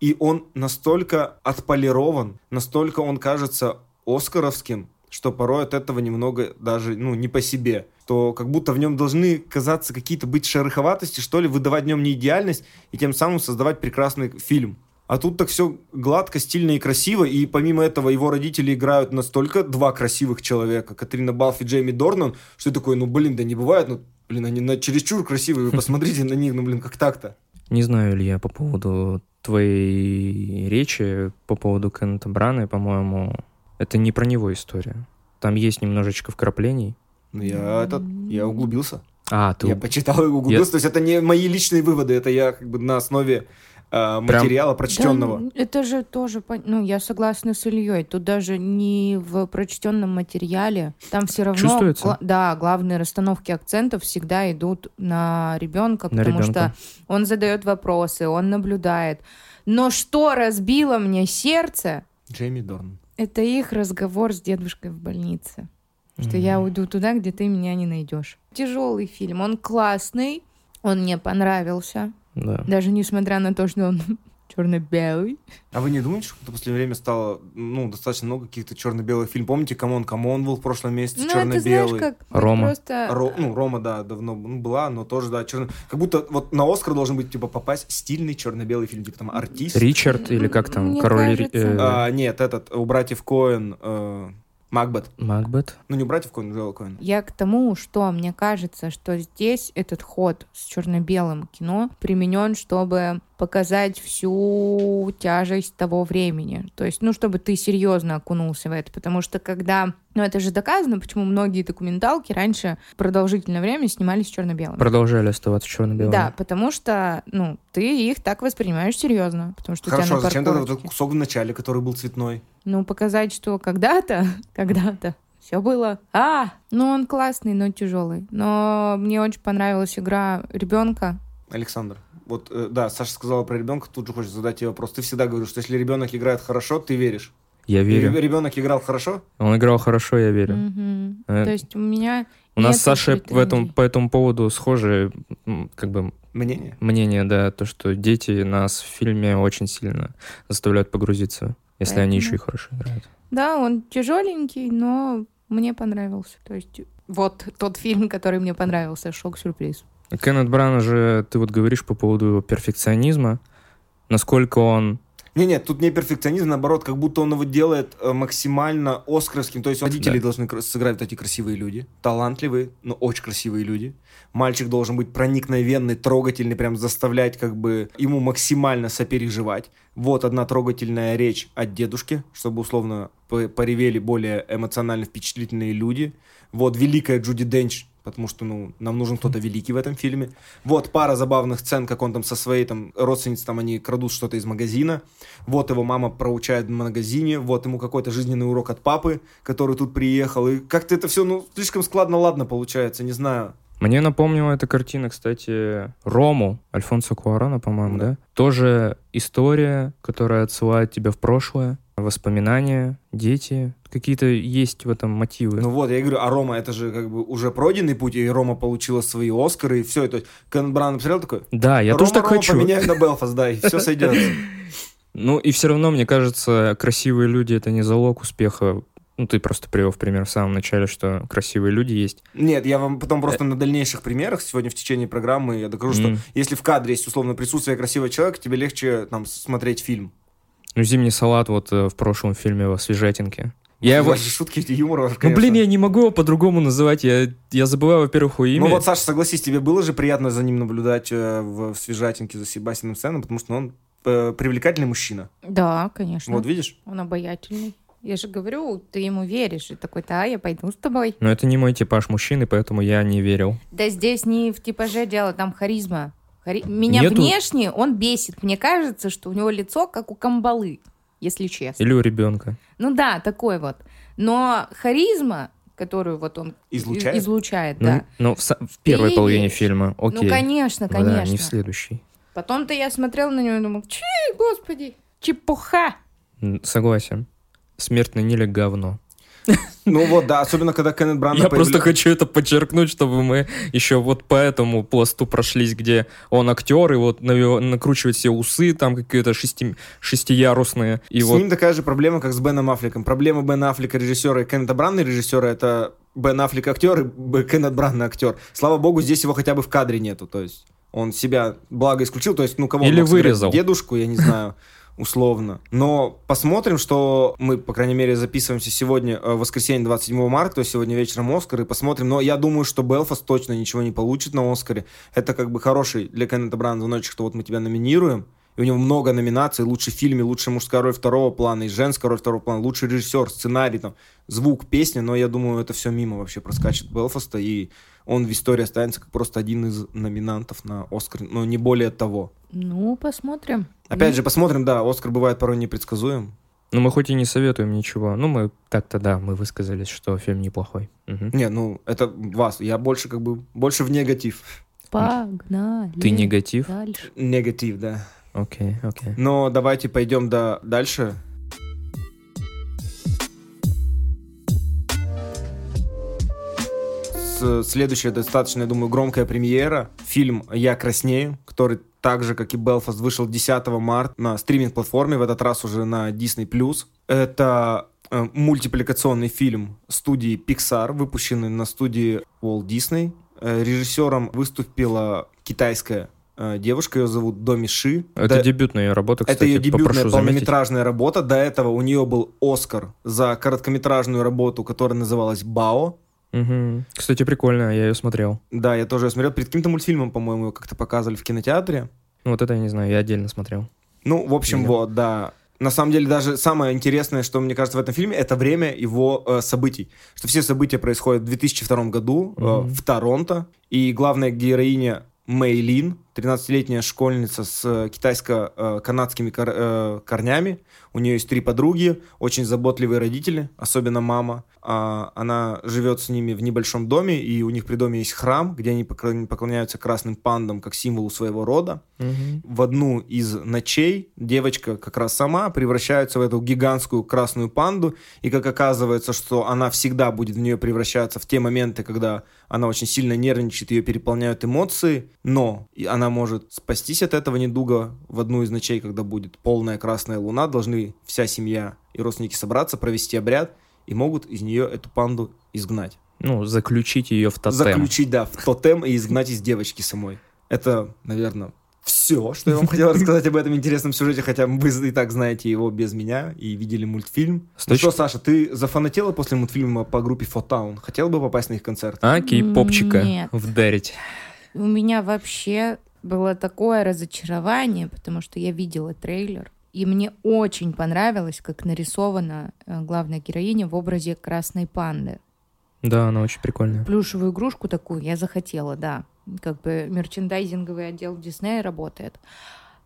и он настолько отполирован, настолько он кажется оскаровским, что порой от этого немного даже, ну, не по себе. То как будто в нем должны казаться какие-то быть шероховатости, что ли, выдавать в нем не идеальность и тем самым создавать прекрасный фильм. А тут так все гладко, стильно и красиво, и помимо этого его родители играют настолько два красивых человека, Катрина Балф и Джейми Дорнан, что ты такой, ну блин, да не бывает, ну блин, они на чересчур красивые, вы [laughs] посмотрите на них, ну блин, как так-то? Не знаю, Илья, по поводу твоей речи, по поводу Кеннета Брана, по-моему, это не про него история. Там есть немножечко вкраплений. Ну, я, этот, я углубился. А, ты... Я почитал и углубился. Я... То есть это не мои личные выводы, это я как бы на основе э, материала прочтенного. Да, это же тоже, ну, я согласна с Ильей. Тут даже не в прочтенном материале, там все равно, Чувствуется? Гла- да, главные расстановки акцентов всегда идут на ребенка, на потому ребенка. что он задает вопросы, он наблюдает. Но что разбило мне сердце? Джейми Дорн. Это их разговор с дедушкой в больнице. Что mm-hmm. я уйду туда, где ты меня не найдешь. Тяжелый фильм, он классный, он мне понравился. Да. Даже несмотря на то, что он [laughs] черно-белый. А вы не думаете, что в последнее время стало ну, достаточно много каких-то черно-белых фильмов? Помните, C'mon C'mon был в прошлом месяце, ну, черно-белый. как Рома. Просто... Ро, ну, Рома, да, давно ну, была, но тоже, да, черно... Как будто вот на Оскар должен быть, типа, попасть стильный черно-белый фильм, типа там «Артист». Ричард или как там, Мне Король... Кажется... Э... А, нет, этот, у братьев Коэн... Э... Макбет. Макбет. Ну, не братьев Коэн, Джоэл Коэн. Я к тому, что мне кажется, что здесь этот ход с черно-белым кино применен, чтобы показать всю тяжесть того времени. То есть, ну, чтобы ты серьезно окунулся в это. Потому что когда... Ну, это же доказано, почему многие документалки раньше продолжительное время снимались черно-белыми. Продолжали оставаться черно-белыми. Да, потому что, ну, ты их так воспринимаешь серьезно. Потому что Хорошо, у тебя а зачем тогда вот кусок в начале, который был цветной? Ну, показать, что когда-то, [laughs] когда-то все было. А, ну он классный, но тяжелый. Но мне очень понравилась игра ребенка. Александр, вот э, да, Саша сказала про ребенка, тут же хочется задать тебе вопрос. Ты всегда говоришь, что если ребенок играет хорошо, ты веришь. Я верю. Ребенок играл хорошо? Он играл хорошо, я верю. Угу. Э, То есть у меня у нас с Сашей в этом, по этому поводу схожие как бы мнение. Мнение, да, то, что дети нас в фильме очень сильно заставляют погрузиться, если Поэтому. они еще и хорошо играют. Да, он тяжеленький, но мне понравился. То есть вот тот фильм, который мне понравился, шок-сюрприз. Кеннет Брана же, ты вот говоришь по поводу его перфекционизма, насколько он не, нет, тут не перфекционизм, наоборот, как будто он его делает э, максимально оскаровским. То есть родители да. должны сыграть вот эти красивые люди, талантливые, но очень красивые люди. Мальчик должен быть проникновенный, трогательный, прям заставлять как бы ему максимально сопереживать. Вот одна трогательная речь от дедушки, чтобы условно поревели более эмоционально впечатлительные люди. Вот великая Джуди Денч потому что, ну, нам нужен кто-то великий в этом фильме. Вот пара забавных сцен, как он там со своей там родственницей, там они крадут что-то из магазина. Вот его мама проучает в магазине, вот ему какой-то жизненный урок от папы, который тут приехал. И как-то это все, ну, слишком складно-ладно получается, не знаю. Мне напомнила эта картина, кстати, Рому Альфонсо Куарана, по-моему, да. да? Тоже история, которая отсылает тебя в прошлое, воспоминания, дети, какие-то есть в этом мотивы. Ну вот, я говорю, а Рома, это же как бы уже пройденный путь, и Рома получила свои Оскары, и все, это Кен Бран посмотрел такой? Да, я Рома, тоже так Рома, хочу. поменяю на Белфаст, да, и все [laughs] сойдет. Ну и все равно, мне кажется, красивые люди — это не залог успеха ну, ты просто привел в пример в самом начале, что красивые люди есть. Нет, я вам потом просто на дальнейших примерах сегодня в течение программы я докажу, что если в кадре есть условно присутствие красивого человека, тебе легче там смотреть фильм. Ну, «Зимний салат» вот э, в прошлом фильме о свежатинке. Я его... шутки, эти юмор, конечно. Ну, блин, я не могу его по-другому называть. Я, я забываю, во-первых, его имя. Ну вот, Саша, согласись, тебе было же приятно за ним наблюдать э, в, в свежатинке за Себастьяном Сеном, потому что он э, привлекательный мужчина. Да, конечно. Вот видишь? Он обаятельный. Я же говорю, ты ему веришь. И такой, да, я пойду с тобой. Но это не мой типаж мужчины, поэтому я не верил. Да здесь не в типаже дело, там харизма. Хари... Меня Нету... внешне он бесит. Мне кажется, что у него лицо как у камбалы если честно. Или у ребенка. Ну да, такой вот. Но харизма, которую вот он излучает, излучает ну, да. Ну, в, в первой Ты половине фильма, окей. Ну, конечно, конечно. Да, не в следующей. Потом-то я смотрел на него и думал, чи, господи, чепуха. Согласен. Смерть на Ниле говно. Ну вот, да, особенно когда Кеннет Брана Я просто хочу это подчеркнуть, чтобы мы еще вот по этому пласту прошлись, где он актер, и вот накручивает все усы, там какие-то шести... шестиярусные. И с вот... ним такая же проблема, как с Беном Аффлеком. Проблема Бена Аффлека режиссера и Кеннета Брана режиссера это Бен Аффлек актер и Кеннет Брана актер. Слава богу, здесь его хотя бы в кадре нету, то есть он себя благо исключил, то есть ну кого Или вырезал. Дедушку, я не знаю условно. Но посмотрим, что мы, по крайней мере, записываемся сегодня, э, воскресенье 27 марта, то есть сегодня вечером Оскар, и посмотрим. Но я думаю, что Белфаст точно ничего не получит на Оскаре. Это как бы хороший для Кеннета Брана звоночек, что вот мы тебя номинируем, и у него много номинаций, лучший фильм, и лучшая мужская роль второго плана, и женская роль второго плана, лучший режиссер, сценарий, там, звук, песня, но я думаю, это все мимо вообще проскачет Белфаста, и он в истории останется как просто один из номинантов на Оскар, но не более того. Ну, посмотрим. Опять ну... же, посмотрим, да, Оскар бывает порой непредсказуем. Ну, мы хоть и не советуем ничего. Ну, мы так-то, да, мы высказались, что фильм неплохой. Угу. Не, ну, это вас. Я больше, как бы, больше в негатив. Погнали. Ты негатив? Дальше. Негатив, да. Окей, okay, окей. Okay. Но давайте пойдем до... дальше. Следующая достаточно, я думаю, громкая премьера. Фильм «Я краснею», который так же, как и Белфаст, вышел 10 марта на стриминг-платформе, в этот раз уже на Disney+. Это э, мультипликационный фильм студии Pixar, выпущенный на студии Walt Disney. Э, режиссером выступила китайская э, девушка, ее зовут Доми Ши. Это До... дебютная ее работа, кстати, Это ее дебютная полнометражная заметить. работа. До этого у нее был Оскар за короткометражную работу, которая называлась «Бао». Угу. Кстати, прикольно, я ее смотрел. Да, я тоже ее смотрел. Перед каким-то мультфильмом, по-моему, как-то показывали в кинотеатре. Ну, вот это я не знаю, я отдельно смотрел. Ну, в общем, Видел. вот, да. На самом деле, даже самое интересное, что мне кажется в этом фильме, это время его э, событий. Что все события происходят в 2002 году mm-hmm. э, в Торонто. И главная героиня Мэйлин, 13-летняя школьница с э, китайско-канадскими кор э, корнями. У нее есть три подруги, очень заботливые родители, особенно мама. А, она живет с ними в небольшом доме, и у них при доме есть храм, где они поклоняются красным пандам как символу своего рода. Угу. В одну из ночей девочка как раз сама превращается в эту гигантскую красную панду, и как оказывается, что она всегда будет в нее превращаться в те моменты, когда она очень сильно нервничает, ее переполняют эмоции, но она может спастись от этого недуга в одну из ночей, когда будет полная красная луна, должны вся семья и родственники собраться, провести обряд, и могут из нее эту панду изгнать. Ну, заключить ее в тотем. Заключить, да, в тотем и изгнать из девочки самой. Это, наверное, все, что я вам хотел [laughs] рассказать об этом интересном сюжете, хотя вы и так знаете его без меня и видели мультфильм. С ну что, Саша, ты зафанатела после мультфильма по группе Фотаун? Хотел бы попасть на их концерт? А, кей-попчика вдарить. У меня вообще было такое разочарование, потому что я видела трейлер, и мне очень понравилось, как нарисована э, главная героиня в образе красной панды. Да, она очень прикольная. Плюшевую игрушку такую я захотела, да. Как бы мерчендайзинговый отдел Диснея работает.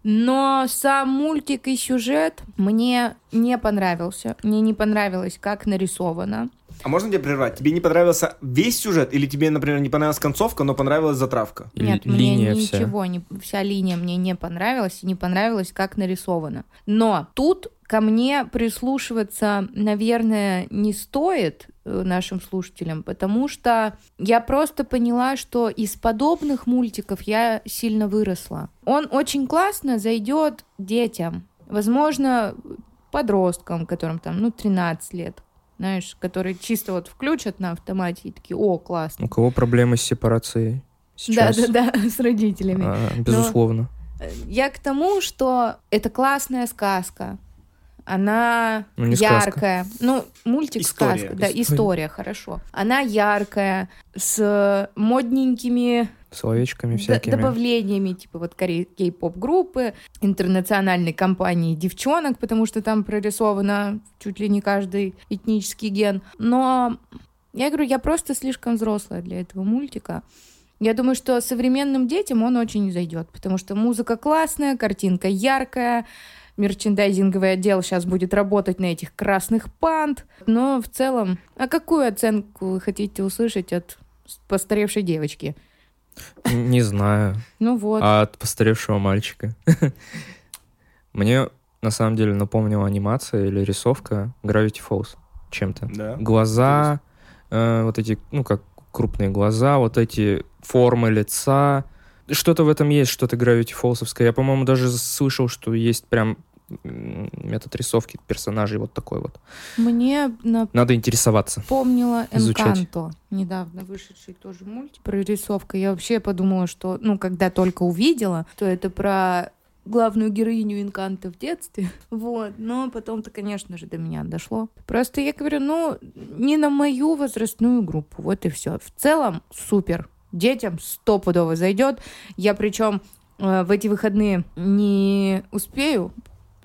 Но сам мультик и сюжет мне не понравился. Мне не понравилось, как нарисовано. А можно тебя прервать? Тебе не понравился весь сюжет, или тебе, например, не понравилась концовка, но понравилась затравка? Нет, Л- мне ничего, вся. Не, вся линия мне не понравилась, и не понравилось, как нарисовано. Но тут ко мне прислушиваться, наверное, не стоит э, нашим слушателям, потому что я просто поняла, что из подобных мультиков я сильно выросла. Он очень классно зайдет детям, возможно, подросткам, которым там, ну, 13 лет знаешь, которые чисто вот включат на автомате и такие, о, классно. У кого проблемы с сепарацией сейчас? Да, да, да, [laughs] с родителями. А, безусловно. Но я к тому, что это классная сказка. Она ну, яркая. Сказка. Ну, мультик история. сказка. Да, история. история, хорошо. Она яркая, с модненькими словечками всякими. Добавлениями, типа вот кей-поп группы, интернациональной компании девчонок, потому что там прорисовано чуть ли не каждый этнический ген. Но я говорю, я просто слишком взрослая для этого мультика. Я думаю, что современным детям он очень зайдет, потому что музыка классная, картинка яркая, мерчендайзинговый отдел сейчас будет работать на этих красных панд. Но в целом, а какую оценку вы хотите услышать от постаревшей девочки? Не знаю. Ну вот. А от постаревшего мальчика. [laughs] Мне на самом деле напомнила анимация или рисовка Gravity Falls чем-то. Да. Глаза, э, вот эти, ну как крупные глаза, вот эти формы лица. Что-то в этом есть, что-то Gravity Falls'овское. Я, по-моему, даже слышал, что есть прям метод рисовки персонажей вот такой вот. Мне на... надо интересоваться. Помнила Энканто, недавно вышедший тоже мультик про рисовку. Я вообще подумала, что, ну, когда только увидела, то это про главную героиню Инканта в детстве. [laughs] Вот. Но потом-то, конечно же, до меня дошло. Просто я говорю, ну, не на мою возрастную группу. Вот и все. В целом, супер. Детям стопудово зайдет. Я причем э, в эти выходные не успею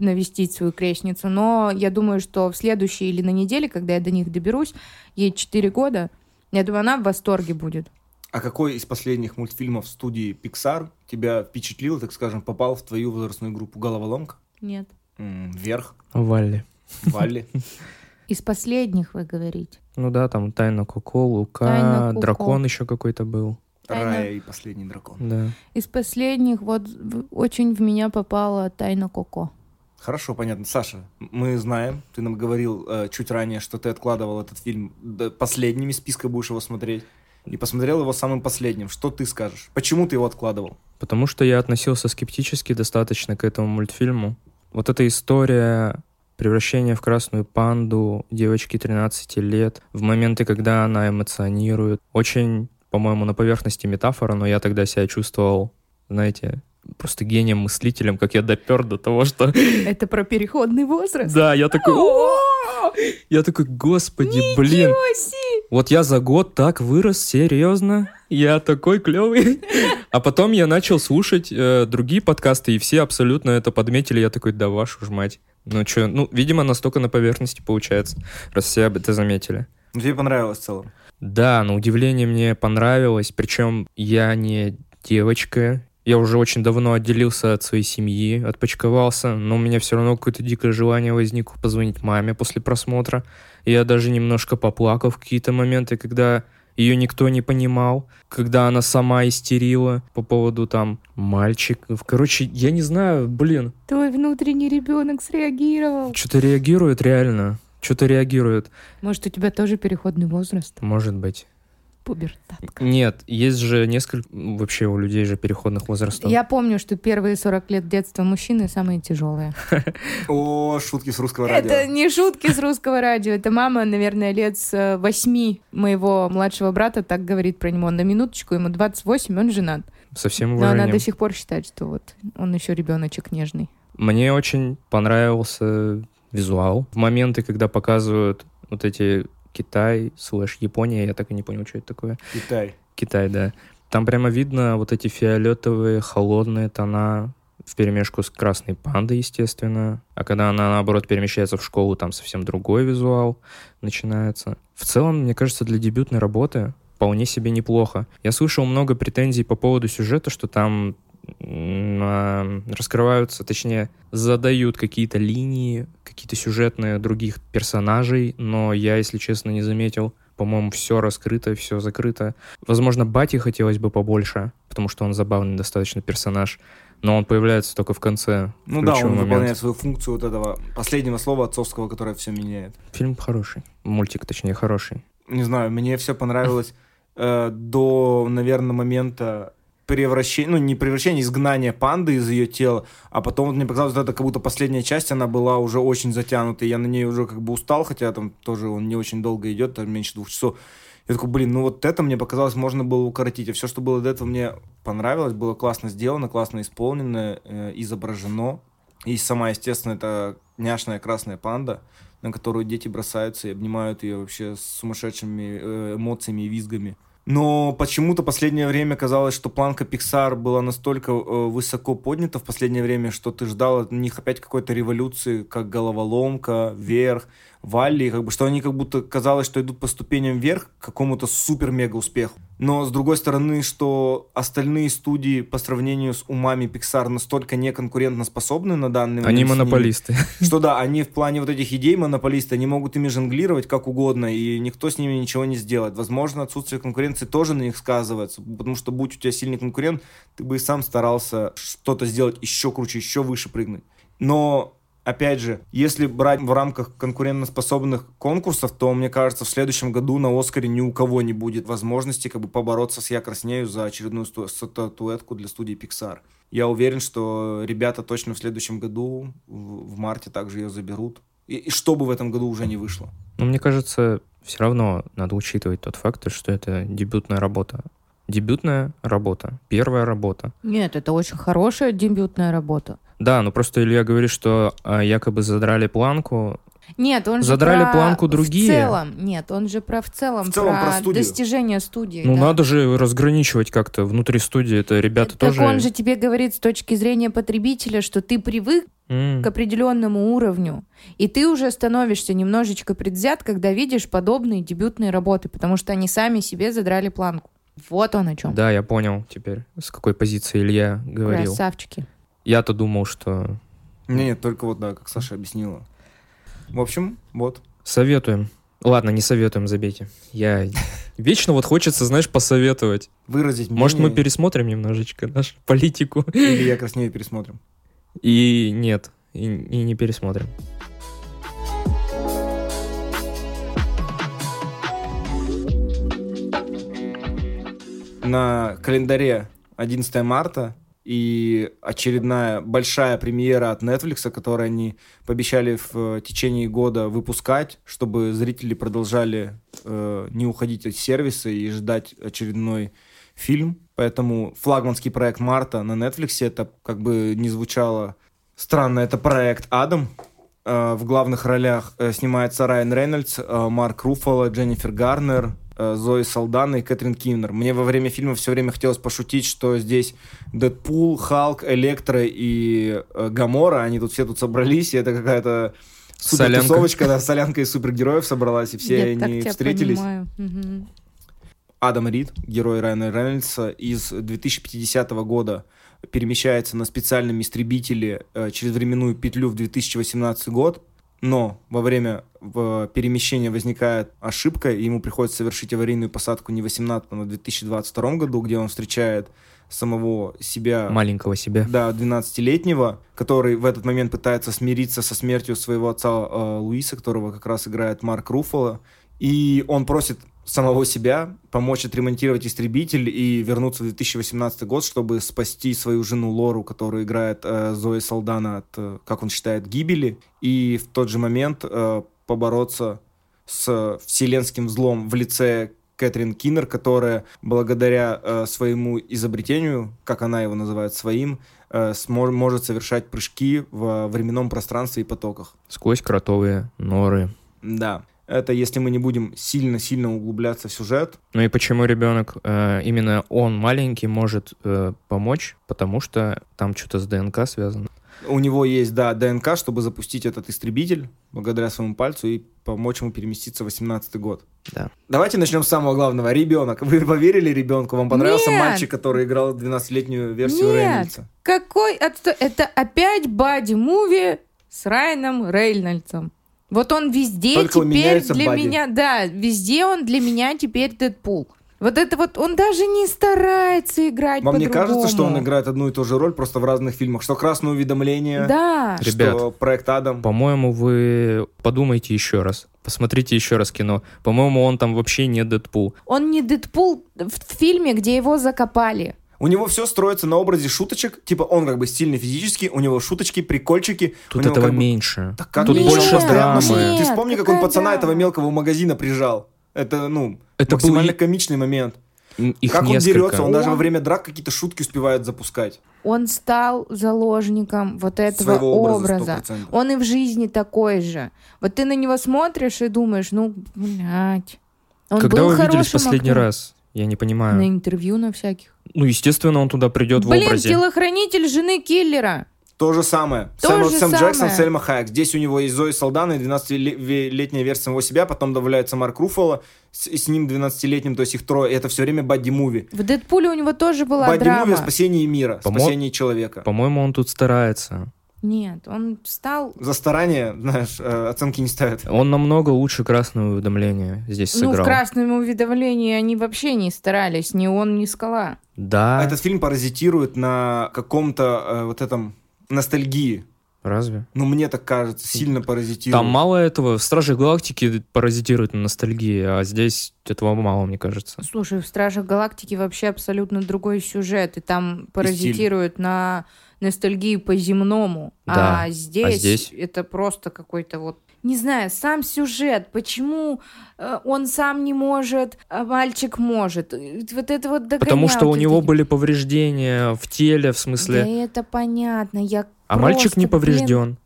навестить свою крестницу, но я думаю, что в следующей или на неделе, когда я до них доберусь, ей 4 года, я думаю, она в восторге будет. А какой из последних мультфильмов студии Pixar тебя впечатлил, так скажем, попал в твою возрастную группу «Головоломка»? Нет. М-м, вверх? Валли. Валли. Из последних вы говорите? Ну да, там Тайна Коко, Лука, Тайна Коко. Дракон еще какой-то был. Тайна... Рая и последний дракон. Да. Из последних вот очень в меня попала Тайна Коко. Хорошо, понятно. Саша, мы знаем, ты нам говорил э, чуть ранее, что ты откладывал этот фильм до последним из списка, будешь его смотреть. И посмотрел его самым последним. Что ты скажешь? Почему ты его откладывал? Потому что я относился скептически достаточно к этому мультфильму. Вот эта история превращения в красную панду девочки 13 лет, в моменты, когда она эмоционирует. Очень, по-моему, на поверхности метафора, но я тогда себя чувствовал, знаете, просто гением-мыслителем, как я допер до того, что... Это про переходный возраст? Да, я такой... Я такой, господи, блин. Вот я за год так вырос, серьезно. Я такой клевый. А потом я начал слушать э, другие подкасты, и все абсолютно это подметили. Я такой, да вашу ж мать. Ну что, ну, видимо, настолько на поверхности получается, раз все об это заметили. Ну, тебе понравилось в целом? Да, на удивление мне понравилось. Причем я не девочка, Я уже очень давно отделился от своей семьи, отпочковался, но у меня все равно какое-то дикое желание возникло позвонить маме после просмотра. И я даже немножко поплакал в какие-то моменты, когда ее никто не понимал, когда она сама истерила по поводу там мальчиков. Короче, я не знаю, блин. Твой внутренний ребенок среагировал. Что-то реагирует реально. Что-то реагирует. Может, у тебя тоже переходный возраст? Может быть пубертатка. Нет, есть же несколько вообще у людей же переходных возрастов. Я помню, что первые 40 лет детства мужчины самые тяжелые. О, шутки с русского радио. Это не шутки с русского радио. Это мама, наверное, лет с 8 моего младшего брата так говорит про него. На минуточку, ему 28, он женат. Совсем Но она до сих пор считает, что вот он еще ребеночек нежный. Мне очень понравился визуал. В моменты, когда показывают вот эти Китай слэш Япония, я так и не понял, что это такое. Китай. Китай, да. Там прямо видно вот эти фиолетовые, холодные тона в перемешку с красной пандой, естественно. А когда она, наоборот, перемещается в школу, там совсем другой визуал начинается. В целом, мне кажется, для дебютной работы вполне себе неплохо. Я слышал много претензий по поводу сюжета, что там раскрываются, точнее, задают какие-то линии, какие-то сюжетные других персонажей, но я, если честно, не заметил. По-моему, все раскрыто, все закрыто. Возможно, Бати хотелось бы побольше, потому что он забавный достаточно персонаж, но он появляется только в конце. Ну да, он момент. выполняет свою функцию вот этого последнего слова отцовского, которое все меняет. Фильм хороший, мультик, точнее, хороший. Не знаю, мне все понравилось э, до, наверное, момента превращение, ну, не превращение, изгнание панды из ее тела, а потом вот мне показалось, что это как будто последняя часть, она была уже очень затянута, я на ней уже как бы устал, хотя там тоже он не очень долго идет, там меньше двух часов. Я такой, блин, ну вот это мне показалось, можно было укоротить. А все, что было до этого, мне понравилось, было классно сделано, классно исполнено, э, изображено. И сама, естественно, это няшная красная панда, на которую дети бросаются и обнимают ее вообще с сумасшедшими э, эмоциями и визгами. Но почему-то последнее время казалось, что планка Pixar была настолько э, высоко поднята в последнее время, что ты ждал от них опять какой-то революции, как головоломка, вверх, Валли, как бы, что они как будто казалось, что идут по ступеням вверх к какому-то супер-мега успеху. Но с другой стороны, что остальные студии по сравнению с умами Pixar настолько неконкурентно способны на данный момент. Они монополисты. [laughs] Что да, они в плане вот этих идей монополисты, они могут ими жонглировать как угодно, и никто с ними ничего не сделает. Возможно, отсутствие конкуренции тоже на них сказывается, потому что будь у тебя сильный конкурент, ты бы и сам старался что-то сделать еще круче, еще выше прыгнуть. Но опять же, если брать в рамках конкурентоспособных конкурсов, то, мне кажется, в следующем году на Оскаре ни у кого не будет возможности как бы побороться с «Я краснею» за очередную статуэтку для студии Pixar. Я уверен, что ребята точно в следующем году, в марте, также ее заберут. И, и что бы в этом году уже не вышло. Ну, мне кажется, все равно надо учитывать тот факт, что это дебютная работа. Дебютная работа, первая работа. Нет, это очень хорошая дебютная работа. Да, ну просто Илья говорит, что а, якобы задрали планку. Нет, он задрали же про планку другие. В целом, нет, он же про в целом, в целом про, про достижение студии. Ну да. надо же разграничивать как-то внутри студии. Это ребята так тоже. Так он же тебе говорит с точки зрения потребителя, что ты привык mm. к определенному уровню, и ты уже становишься немножечко предвзят, когда видишь подобные дебютные работы, потому что они сами себе задрали планку. Вот он о чем. Да, я понял теперь, с какой позиции Илья говорил. Красавчики. Я-то думал, что... Не, нет, только вот, да, как Саша объяснила. В общем, вот. Советуем. Ладно, не советуем, забейте. Я [laughs] вечно вот хочется, знаешь, посоветовать. Выразить мнение. Может, мы пересмотрим немножечко нашу [laughs] политику? Или я краснее пересмотрим. И нет, и, и не пересмотрим. На календаре 11 марта и очередная большая премьера от Netflix, которую они пообещали в э, течение года выпускать, чтобы зрители продолжали э, не уходить от сервиса и ждать очередной фильм. Поэтому флагманский проект Марта на Netflix, это как бы не звучало странно, это проект Адам. Э, в главных ролях э, снимается Райан Рейнольдс, э, Марк Руффало, Дженнифер Гарнер, Зои Салдана и Кэтрин Киннер. Мне во время фильма все время хотелось пошутить, что здесь Дэдпул, Халк, Электро и э, Гамора, они тут все тут собрались, и это какая-то супер тусовочка, да, солянка из супергероев собралась, и все Я они встретились. Угу. Адам Рид, герой Райана Рейнольдса, из 2050 года перемещается на специальном истребителе э, через временную петлю в 2018 год, но во время перемещения возникает ошибка, и ему приходится совершить аварийную посадку не в 18, а в 2022 году, где он встречает самого себя... Маленького себя. Да, 12-летнего, который в этот момент пытается смириться со смертью своего отца э, Луиса, которого как раз играет Марк Руффало. И он просит самого себя помочь отремонтировать истребитель и вернуться в 2018 год, чтобы спасти свою жену Лору, которую играет э, Зои Салдана от, э, как он считает, гибели. И в тот же момент э, побороться с вселенским злом в лице Кэтрин Киннер, которая благодаря э, своему изобретению, как она его называет, своим, э, смор- может совершать прыжки в временном пространстве и потоках. Сквозь кротовые норы. Да. Это если мы не будем сильно-сильно углубляться в сюжет. Ну и почему ребенок, э, именно он маленький, может э, помочь? Потому что там что-то с ДНК связано. У него есть, да, ДНК, чтобы запустить этот истребитель благодаря своему пальцу и помочь ему переместиться в 18 год. Да. Давайте начнем с самого главного. Ребенок. Вы поверили ребенку? Вам понравился Нет. мальчик, который играл 12-летнюю версию Нет. Рейнольдса? Какой? Это опять бади-муви с Райаном Рейнольдсом. Вот он везде Только теперь для бади. меня, да, везде он для меня теперь Дэдпул. Вот это вот, он даже не старается играть Вам не кажется, что он играет одну и ту же роль, просто в разных фильмах? Что «Красное уведомление», да. что Ребят, «Проект Адам». По-моему, вы подумайте еще раз. Посмотрите еще раз кино. По-моему, он там вообще не Дэдпул. Он не Дэдпул в фильме, где его закопали. У него все строится на образе шуточек. Типа он как бы стильный физически, у него шуточки, прикольчики. Тут этого как бы... меньше. Так как Тут меньше? больше драмы. Нет, Ты вспомни, как он пацана этого мелкого магазина прижал. Это, ну, Это максимально был... комичный момент. Их как несколько. он дерется, он, он даже во время драк какие-то шутки успевает запускать. Он стал заложником вот этого Своего образа. образа. Он и в жизни такой же. Вот ты на него смотришь и думаешь, ну, блядь. Он Когда вы виделись последний актером. раз? Я не понимаю. На интервью на всяких. Ну, естественно, он туда придет Блин, в образе. Блин, телохранитель жены киллера. То же самое. То Сэм, же Сэм самое. Джексон, Сельма Хайек. Здесь у него есть Зои Салдана и 12-летняя версия самого себя, потом добавляется Марк Руффало, с, с ним 12-летним, то есть их трое. Это все время Бадди-муви. В Дэдпуле у него тоже была Бадди драма. Бадди-муви о спасении мира, По спасении человека. По-моему, он тут старается. Нет, он стал... За старание, знаешь, э, оценки не ставят. Он намного лучше красного уведомления здесь сыграл. Ну, в красном уведомлении они вообще не старались, ни он, ни скала. Да. Этот фильм паразитирует на каком-то э, вот этом ностальгии. Разве? Ну, мне так кажется, сильно паразитирует. Там мало этого. В Страже Галактики паразитирует на ностальгии, а здесь этого мало, мне кажется. Слушай, в Стражах Галактики вообще абсолютно другой сюжет, и там паразитирует и на ностальгии по земному. Да. А, здесь а здесь это просто какой-то вот не знаю, сам сюжет, почему э, он сам не может, а мальчик может. Вот это вот Потому что у него были повреждения в теле, в смысле... Да это понятно, я А мальчик не поврежден.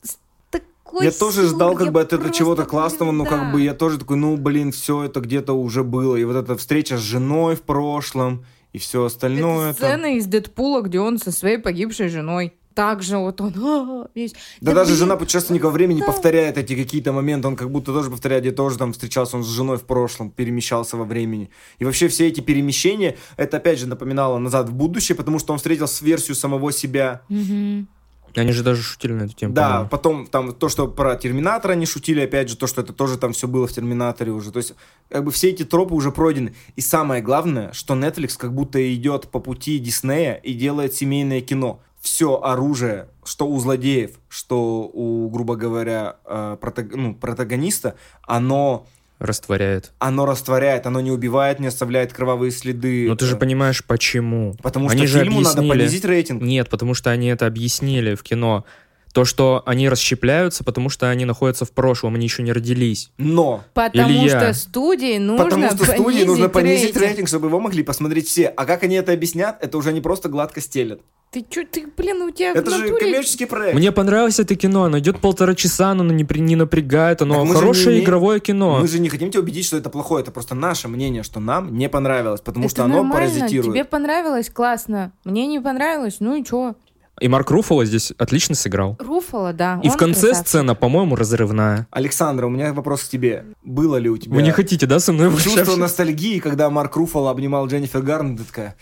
я тоже ждал как бы от этого чего-то классного, но как бы я тоже такой, ну блин, все это где-то уже было. И вот эта встреча с женой в прошлом, и все остальное. Это сцена там... из Дэдпула, где он со своей погибшей женой. Также вот он а, весь... Да, да даже блин, жена путешественника времени да. повторяет эти какие-то моменты, он как будто тоже повторяет, где тоже там встречался он с женой в прошлом, перемещался во времени. И вообще все эти перемещения, это опять же напоминало «Назад в будущее», потому что он встретил с версию самого себя. Угу. Они же даже шутили на эту тему. Да, по-моему. потом там то, что про Терминатора они шутили, опять же, то, что это тоже там все было в Терминаторе уже. То есть, как бы все эти тропы уже пройдены. И самое главное, что Netflix как будто идет по пути Диснея и делает семейное кино. Все оружие, что у злодеев, что у, грубо говоря, э, протаг... ну, протагониста, оно Растворяет. Оно растворяет, оно не убивает, не оставляет кровавые следы. Но ты же понимаешь, почему. Потому они что фильму объяснили... надо понизить рейтинг. Нет, потому что они это объяснили в кино. То, что они расщепляются, потому что они находятся в прошлом, они еще не родились. Но. Потому Илья. что студии нужно Потому что студии нужно понизить рейтинг. рейтинг, чтобы его могли посмотреть все. А как они это объяснят, это уже не просто гладко стелят. Ты чё, ты, блин, у тебя Это же натуре... коммерческий проект. Мне понравилось это кино, оно идет полтора часа, оно не, при... не напрягает, оно хорошее не, игровое кино. Мы же не хотим тебя убедить, что это плохое, это просто наше мнение, что нам не понравилось, потому это что оно нормально. паразитирует. Тебе понравилось, классно. Мне не понравилось, ну и чё? И Марк Руффало здесь отлично сыграл. Руффало, да. И в конце красавчик. сцена, по-моему, разрывная. Александра, у меня вопрос к тебе. Было ли у тебя... Вы не хотите, да, со мной Чувство ностальгии, когда Марк Руффало обнимал Дженнифер Гарн, ты такая...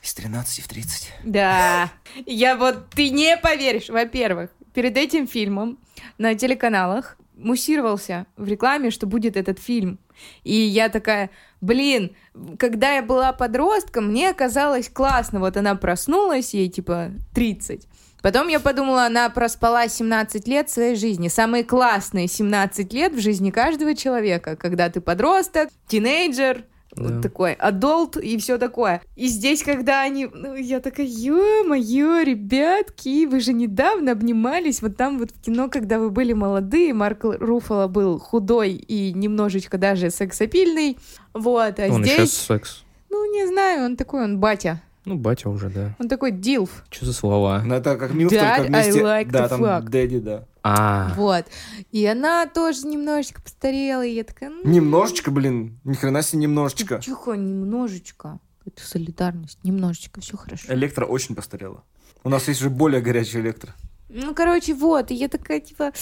Из 13 в 30. Да. Я вот... Ты не поверишь. Во-первых, перед этим фильмом на телеканалах муссировался в рекламе, что будет этот фильм. И я такая, блин, когда я была подростком, мне казалось классно. Вот она проснулась, ей типа 30. Потом я подумала, она проспала 17 лет своей жизни. Самые классные 17 лет в жизни каждого человека, когда ты подросток, тинейджер, да. Вот такой адолт и все такое. И здесь, когда они... Ну, я такая, ё-моё, ребятки, вы же недавно обнимались. Вот там вот в кино, когда вы были молодые, Марк Руфало был худой и немножечко даже сексапильный. Вот, а он здесь... сейчас секс. Ну, не знаю, он такой, он батя. Ну, батя уже, да. Он такой дилф. Что за слова? Ну, это как Милф, только вместе... I like да, там fuck. дэдди, да. А. Вот. И она тоже немножечко постарела, и я такая... Ну... Немножечко, блин, ни хрена себе немножечко. Тихо, немножечко. Это солидарность. Немножечко, все хорошо. Электро очень постарела. У нас есть уже более горячий электро. Ну, короче, вот. И я такая, типа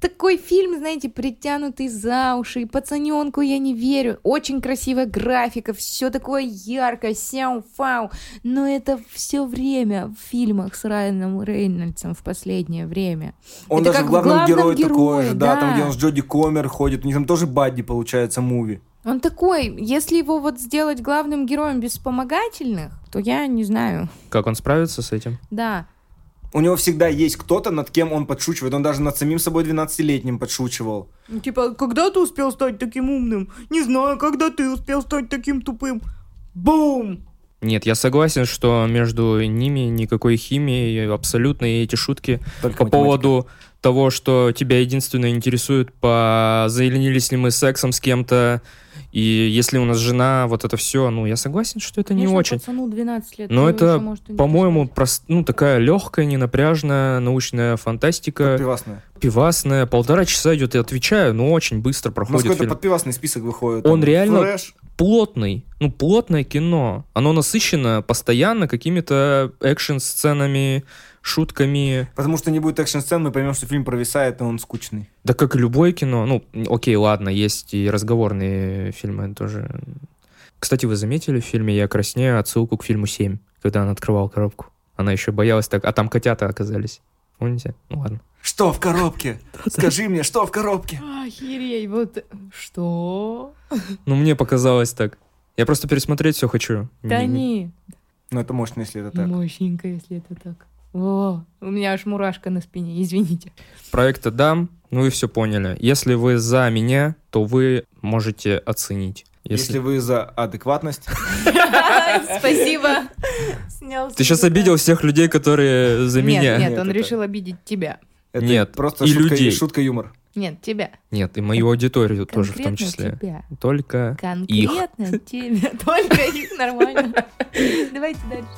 такой фильм, знаете, притянутый за уши, и пацаненку я не верю. Очень красивая графика, все такое яркое, сяу-фау. Но это все время в фильмах с Райаном Рейнольдсом в последнее время. Он это даже как главный герой герое, такой же, да, да, там, где он с Джоди Комер ходит, у них там тоже Бадди получается муви. Он такой, если его вот сделать главным героем без вспомогательных, то я не знаю. Как он справится с этим? Да. У него всегда есть кто-то, над кем он подшучивает. Он даже над самим собой 12-летним подшучивал. Ну, типа, когда ты успел стать таким умным? Не знаю, когда ты успел стать таким тупым. Бум! Нет, я согласен, что между ними никакой химии абсолютно, и эти шутки Только по математика. поводу того, что тебя единственное интересует, позанимались ли мы сексом с кем-то, и если у нас жена, вот это все, ну, я согласен, что это Конечно, не очень. пацану 12 лет. Но это, по-моему, прост... ну, такая легкая, ненапряжная научная фантастика. Подпивасная. Подпивасная. Полтора часа идет, я отвечаю, но очень быстро проходит У нас какой-то подпивасный список выходит. Он реально flash. плотный. Ну, плотное кино. Оно насыщено постоянно какими-то экшн-сценами, шутками. Потому что не будет экшн-сцен, мы поймем, что фильм провисает, и он скучный. Да как и любое кино. Ну, окей, ладно, есть и разговорные фильмы тоже. Кстати, вы заметили в фильме «Я краснею» отсылку к фильму «Семь», когда он открывал коробку? Она еще боялась так, а там котята оказались. Помните? Ну ладно. Что в коробке? Скажи мне, что в коробке? Охереть, вот что? Ну, мне показалось так. Я просто пересмотреть все хочу. Да не. Ну, это мощно, если это так. Мощненько, если это так. О, у меня аж мурашка на спине, извините. Проекта дам, ну вы все поняли. Если вы за меня, то вы можете оценить. Если, Если вы за адекватность. [laughs] Спасибо. Ты сейчас обидел всех людей, которые за меня. Нет, он решил обидеть тебя. Нет, просто и людей. шутка юмор. Нет, тебя. Нет, и мою аудиторию тоже в том числе. Тебя. Только Конкретно их. тебя. [laughs] Только их нормально. [laughs] Давайте дальше.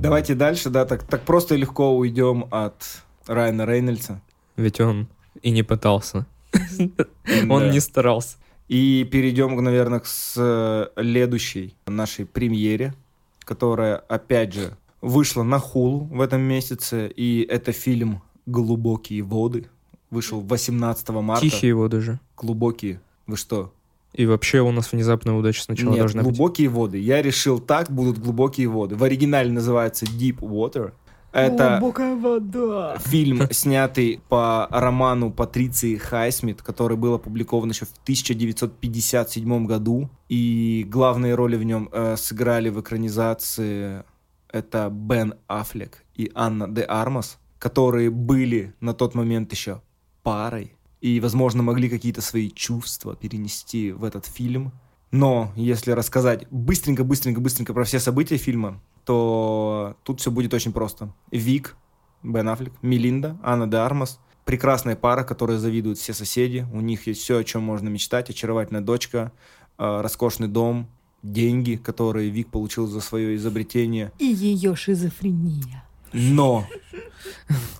Давайте дальше, да, так, так просто и легко уйдем от Райана Рейнольдса. Ведь он и не пытался. [laughs] Он не старался. И перейдем, наверное, к следующей нашей премьере, которая, опять же, вышла на Хулу в этом месяце, и это фильм «Глубокие воды». Вышел 18 марта. Тихие воды же. Глубокие. Вы что, и вообще у нас внезапная удача сначала Нет, должна глубокие быть. воды. Я решил, так будут глубокие воды. В оригинале называется Deep Water. Это Глубокая вода. фильм, [laughs] снятый по роману Патриции Хайсмит, который был опубликован еще в 1957 году. И главные роли в нем э, сыграли в экранизации это Бен Аффлек и Анна де Армас, которые были на тот момент еще парой и, возможно, могли какие-то свои чувства перенести в этот фильм. Но если рассказать быстренько-быстренько-быстренько про все события фильма, то тут все будет очень просто. Вик, Бен Аффлек, Мелинда, Анна де Армас. Прекрасная пара, которая завидуют все соседи. У них есть все, о чем можно мечтать. Очаровательная дочка, э, роскошный дом, деньги, которые Вик получил за свое изобретение. И ее шизофрения. Но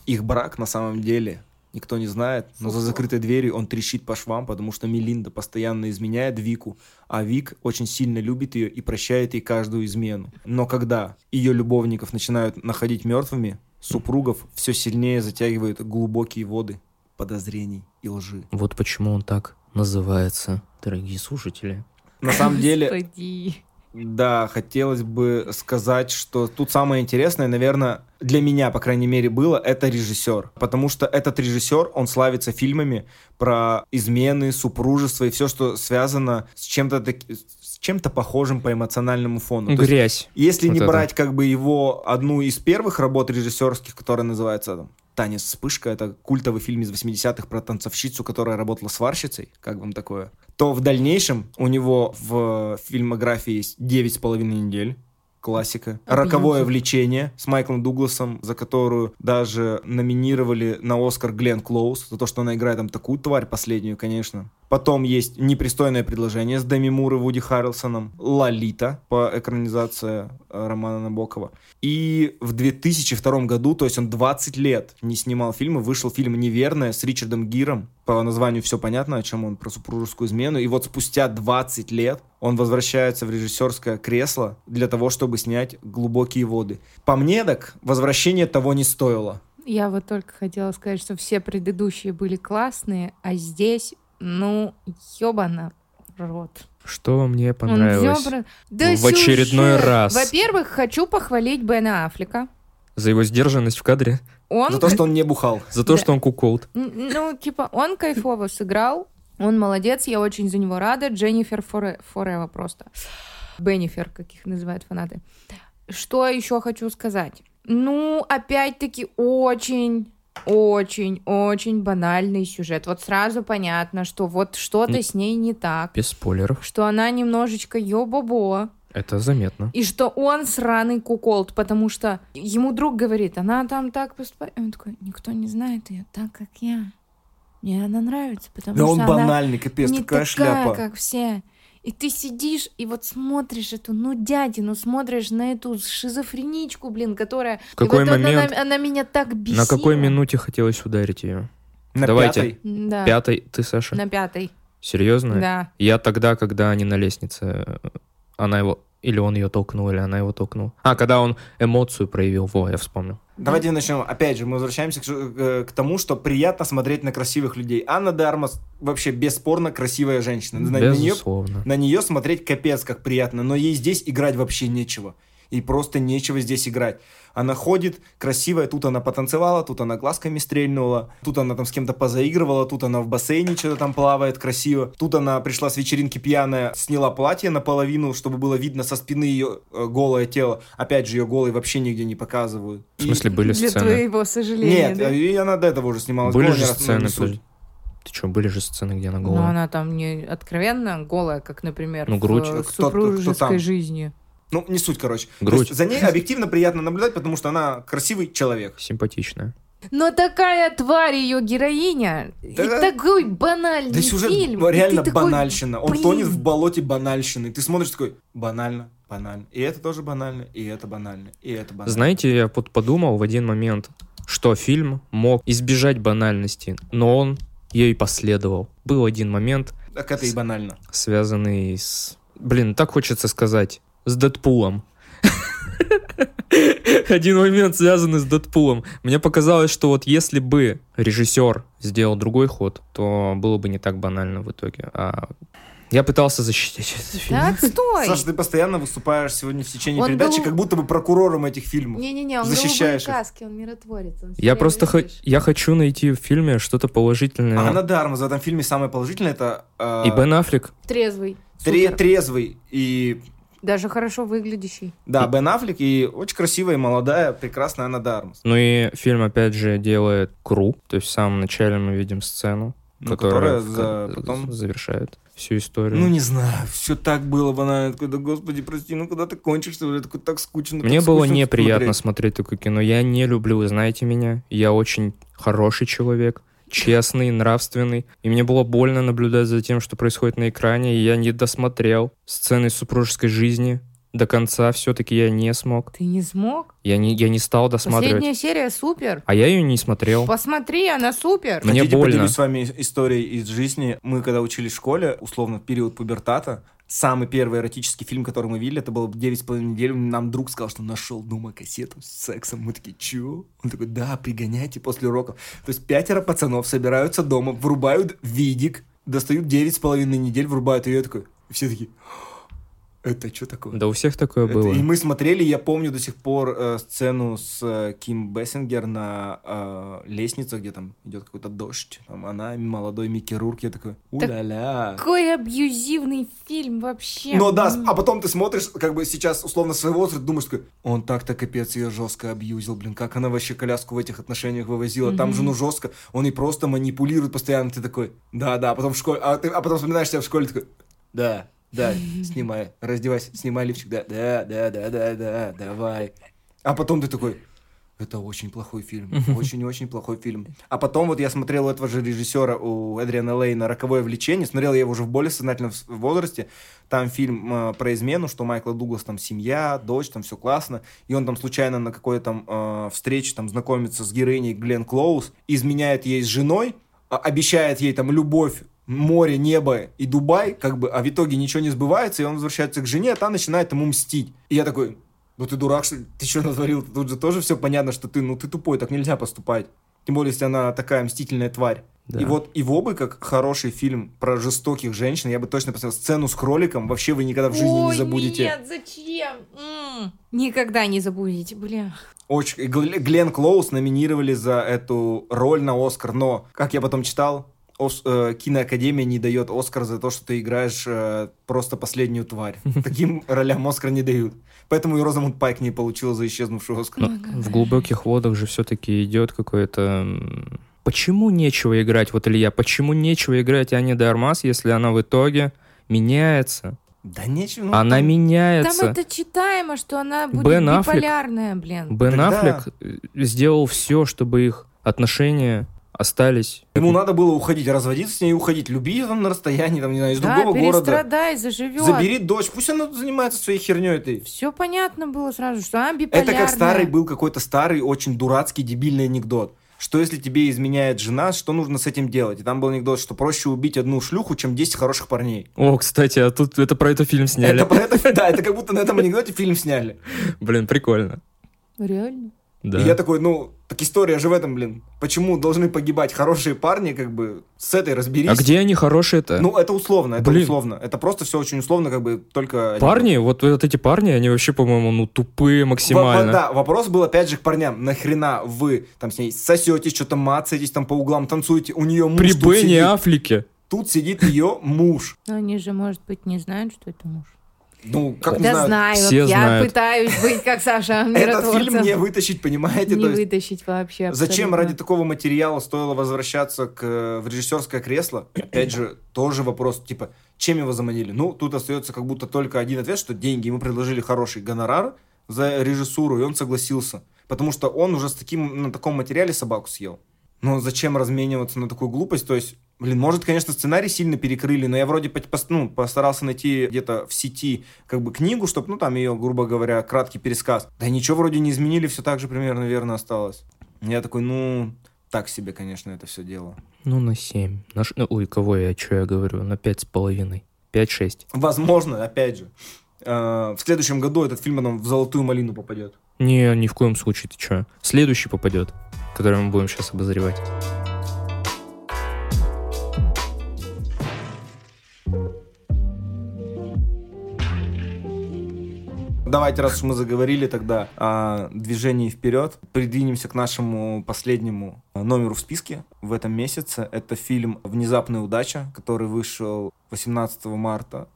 их брак на самом деле никто не знает, но за закрытой дверью он трещит по швам, потому что Мелинда постоянно изменяет Вику, а Вик очень сильно любит ее и прощает ей каждую измену. Но когда ее любовников начинают находить мертвыми, супругов все сильнее затягивают глубокие воды подозрений и лжи. Вот почему он так называется, дорогие слушатели. На самом деле, да, хотелось бы сказать, что тут самое интересное, наверное, для меня, по крайней мере, было, это режиссер. Потому что этот режиссер, он славится фильмами про измены, супружество и все, что связано с чем-то с чем-то похожим по эмоциональному фону. Грязь. есть, если вот не это. брать как бы его одну из первых работ режиссерских, которая называется там, «Танец вспышка», это культовый фильм из 80-х про танцовщицу, которая работала сварщицей, как вам такое? То в дальнейшем у него в фильмографии есть «Девять с половиной недель», классика. «Роковое влечение» с Майклом Дугласом, за которую даже номинировали на Оскар Глен Клоуз, за то, что она играет там такую тварь последнюю, конечно. Потом есть «Непристойное предложение» с Деми Мур и Вуди Харрелсоном. «Лолита» по экранизации э, романа Набокова. И в 2002 году, то есть он 20 лет не снимал фильмы, вышел фильм «Неверная» с Ричардом Гиром. По названию все понятно, о чем он, про супружескую измену. И вот спустя 20 лет он возвращается в режиссерское кресло для того, чтобы снять «Глубокие воды». По мне так, возвращение того не стоило. Я вот только хотела сказать, что все предыдущие были классные, а здесь ну, ёбана рот. Что мне понравилось взял... да в очередной раз? Во-первых, хочу похвалить Бена Аффлека. За его сдержанность в кадре? Он... За то, что он не бухал. За то, да. что он куколд. Ну, типа, он кайфово сыграл. Он молодец, я очень за него рада. Дженнифер Форе... Форева просто. Беннифер, каких называют фанаты. Что еще хочу сказать? Ну, опять-таки, очень очень-очень банальный сюжет. Вот сразу понятно, что вот что-то с ней не так. Без спойлеров. Что она немножечко ё-бобо. Это заметно. И что он сраный куколд, потому что ему друг говорит, она там так поступает. он такой, никто не знает ее так, как я. Мне она нравится, потому да что он банальный, капец, не такая, такая шляпа. как все. И ты сидишь и вот смотришь эту, ну, дядину, смотришь на эту шизофреничку, блин, которая... В какой вот момент... Она, она меня так бесила. На какой минуте хотелось ударить ее? На Давайте. пятой? Да. Пятой, ты, Саша? На пятой. Серьезно? Да. Я тогда, когда они на лестнице, она его... Или он ее толкнул, или она его толкнула. А, когда он эмоцию проявил, во, я вспомнил. Давайте начнем. Опять же, мы возвращаемся к, э, к тому, что приятно смотреть на красивых людей. Анна Дармас вообще бесспорно красивая женщина. На, Безусловно. На нее, на нее смотреть капец как приятно, но ей здесь играть вообще нечего и просто нечего здесь играть. Она ходит красивая, тут она потанцевала, тут она глазками стрельнула, тут она там с кем-то позаигрывала, тут она в бассейне что-то там плавает красиво, тут она пришла с вечеринки пьяная, сняла платье наполовину, чтобы было видно со спины ее э, голое тело. Опять же, ее голой вообще нигде не показывают. В смысле, были Для сцены? Для твоего сожаления, Нет, да? и она до этого уже снималась. Были же сцены, ты что, были же сцены, где она голая? Ну, она там не откровенно голая, как, например, ну, грудь. в супружеской кто, кто жизни. Ну, не суть, короче. Грудь. за ней объективно приятно наблюдать, потому что она красивый человек. Симпатичная. Но такая тварь ее героиня. Да, и такой банальный да сюжет фильм. реально банальщина. Такой, Он тонет в болоте банальщины. Ты смотришь такой, банально, банально. И это тоже банально, и это банально, и это банально. Знаете, я вот подумал в один момент, что фильм мог избежать банальности, но он ей последовал. Был один момент... Так это и банально. Связанный с... Блин, так хочется сказать с Дэдпулом. Один момент связанный с Дэдпулом. Мне показалось, что вот если бы режиссер сделал другой ход, то было бы не так банально в итоге. А я пытался защитить этот фильм. Так, стой! Саша, ты постоянно выступаешь сегодня в течение он передачи, был... как будто бы прокурором этих фильмов. Не-не-не, он защищаешь в каске, он миротворец. Он я просто х... я хочу найти в фильме что-то положительное. А Анна Дармас в этом фильме самое положительное это... Э... И Бен Аффлек. Трезвый. Тре- трезвый и даже хорошо выглядящий. Да. Бен Аффлек и очень красивая, молодая, прекрасная Анна Дармас. Ну и фильм, опять же, делает Кру. То есть в самом начале мы видим сцену, ну, которая, которая за... потом завершает всю историю. Ну, не знаю, все так было банально. Такой, да, господи, прости, ну когда ты кончишь, уже такой так скучно. Мне так было неприятно смотреть. смотреть такое кино. Я не люблю, вы знаете меня, я очень хороший человек честный, нравственный. И мне было больно наблюдать за тем, что происходит на экране, и я не досмотрел сцены супружеской жизни до конца все-таки я не смог. Ты не смог? Я не, я не стал досматривать. Последняя серия супер. А я ее не смотрел. Посмотри, она супер. Мне Хотите, больно. поделюсь с вами историей из жизни. Мы, когда учились в школе, условно, в период пубертата, самый первый эротический фильм, который мы видели, это был девять с половиной недель. Нам друг сказал, что нашел дома кассету с сексом. Мы такие, чё? Он такой, да, пригоняйте после уроков. То есть пятеро пацанов собираются дома, врубают видик, достают девять с половиной недель, врубают ее. Такой, и все такие, это что такое? Да у всех такое Это- было. И мы смотрели, я помню до сих пор э, сцену с э, Ким Бессингер на э, лестнице, где там идет какой-то дождь. Там она, молодой Микки Рурк, я такой, уля-ля. Какой абьюзивный фильм вообще. Ну да, а потом ты смотришь, как бы сейчас условно своего возраста, думаешь, такой, он так-то капец ее жестко абьюзил, блин, как она вообще коляску в этих отношениях вывозила, там Мгм. жену жестко, он и просто манипулирует постоянно, ты такой, да-да, а потом в школе, а, ты, а потом вспоминаешь себя в школе, такой, да, да, [laughs] снимай, раздевайся, снимай лифчик, да, да, да, да, да, да, давай. А потом ты такой, это очень плохой фильм, [laughs] очень-очень плохой фильм. А потом вот я смотрел у этого же режиссера, у Эдриана Лейна «Роковое влечение», смотрел я его уже в более сознательном возрасте, там фильм э, про измену, что Майкла Дуглас там семья, дочь, там все классно, и он там случайно на какой-то там э, встрече там знакомится с героиней Глен Клоуз, изменяет ей с женой, а- обещает ей там любовь, море, небо и Дубай, как бы, а в итоге ничего не сбывается, и он возвращается к жене, а та начинает ему мстить. И я такой, ну ты дурак, что ли? Ты что натворил? Тут же тоже все понятно, что ты, ну ты тупой, так нельзя поступать. Тем более, если она такая мстительная тварь. Да. И вот его бы, как хороший фильм про жестоких женщин, я бы точно посмотрел сцену с кроликом, вообще вы никогда в жизни Ой, не забудете. нет, зачем? М. Никогда не забудете, бля. Очень. Глен Клоуз номинировали за эту роль на Оскар, но, как я потом читал, Ос- э, киноакадемия не дает Оскар за то, что ты играешь э, просто последнюю тварь. [laughs] Таким ролям Оскар не дают. Поэтому и Розамунд Пайк не получила за исчезнувший Оскар. Но в глубоких водах же все-таки идет какое-то... Почему нечего играть, вот Илья, почему нечего играть Ани де Армас, если она в итоге меняется? Да нечего. ну, она там- Там меняется. это читаемо, что она будет Бен Аффлек. биполярная, блин. Бен Тогда- Аффлек э, сделал все, чтобы их отношения остались. Ему надо было уходить, разводиться с ней и уходить. Люби ее там на расстоянии, там, не знаю, из Да, другого города. перестрадай, заживет. Забери дочь, пусть она занимается своей херней этой. Все понятно было сразу, что она биполярная. Это как старый был какой-то старый, очень дурацкий, дебильный анекдот. Что если тебе изменяет жена, что нужно с этим делать? И там был анекдот, что проще убить одну шлюху, чем 10 хороших парней. О, кстати, а тут это про это фильм сняли. Это про это, [laughs] да, это как будто на этом анекдоте фильм сняли. Блин, прикольно. Реально? Да. И я такой, ну, так история же в этом, блин. Почему должны погибать хорошие парни, как бы, с этой разберись. А где они хорошие-то? Ну, это условно, это Блин. условно. Это просто все очень условно, как бы, только... Парни, вот, вот эти парни, они вообще, по-моему, ну тупые Во- во- максимально. да, вопрос был опять же к парням. Нахрена вы там с ней сосетесь, что-то мацаетесь там по углам, танцуете, у нее муж При сидит. Аффлеке. Тут сидит ее муж. Но они же, может быть, не знают, что это муж. Ну, как не да знаю. знаю, Все я знают. пытаюсь быть как Саша Этот фильм не вытащить, понимаете? Не вытащить вообще зачем ради такого материала стоило возвращаться к, э, в режиссерское кресло? Опять же, тоже вопрос, типа, чем его заманили? Ну, тут остается как будто только один ответ, что деньги ему предложили хороший гонорар за режиссуру, и он согласился. Потому что он уже с таким, на таком материале собаку съел. Но зачем размениваться на такую глупость? То есть, блин, может, конечно, сценарий сильно перекрыли, но я вроде ну, постарался найти где-то в сети как бы книгу, чтобы, ну, там ее, грубо говоря, краткий пересказ. Да ничего вроде не изменили, все так же примерно верно осталось. Я такой, ну, так себе, конечно, это все дело. Ну, на 7. На ш- ой, кого я, что я говорю? На пять с половиной. 5-6. Возможно, опять же, э, в следующем году этот фильм потом в золотую малину попадет. Не, ни в коем случае, ты чё? Следующий попадет, который мы будем сейчас обозревать. Давайте, раз уж мы заговорили тогда о движении вперед, придвинемся к нашему последнему номеру в списке в этом месяце. Это фильм «Внезапная удача», который вышел 18 марта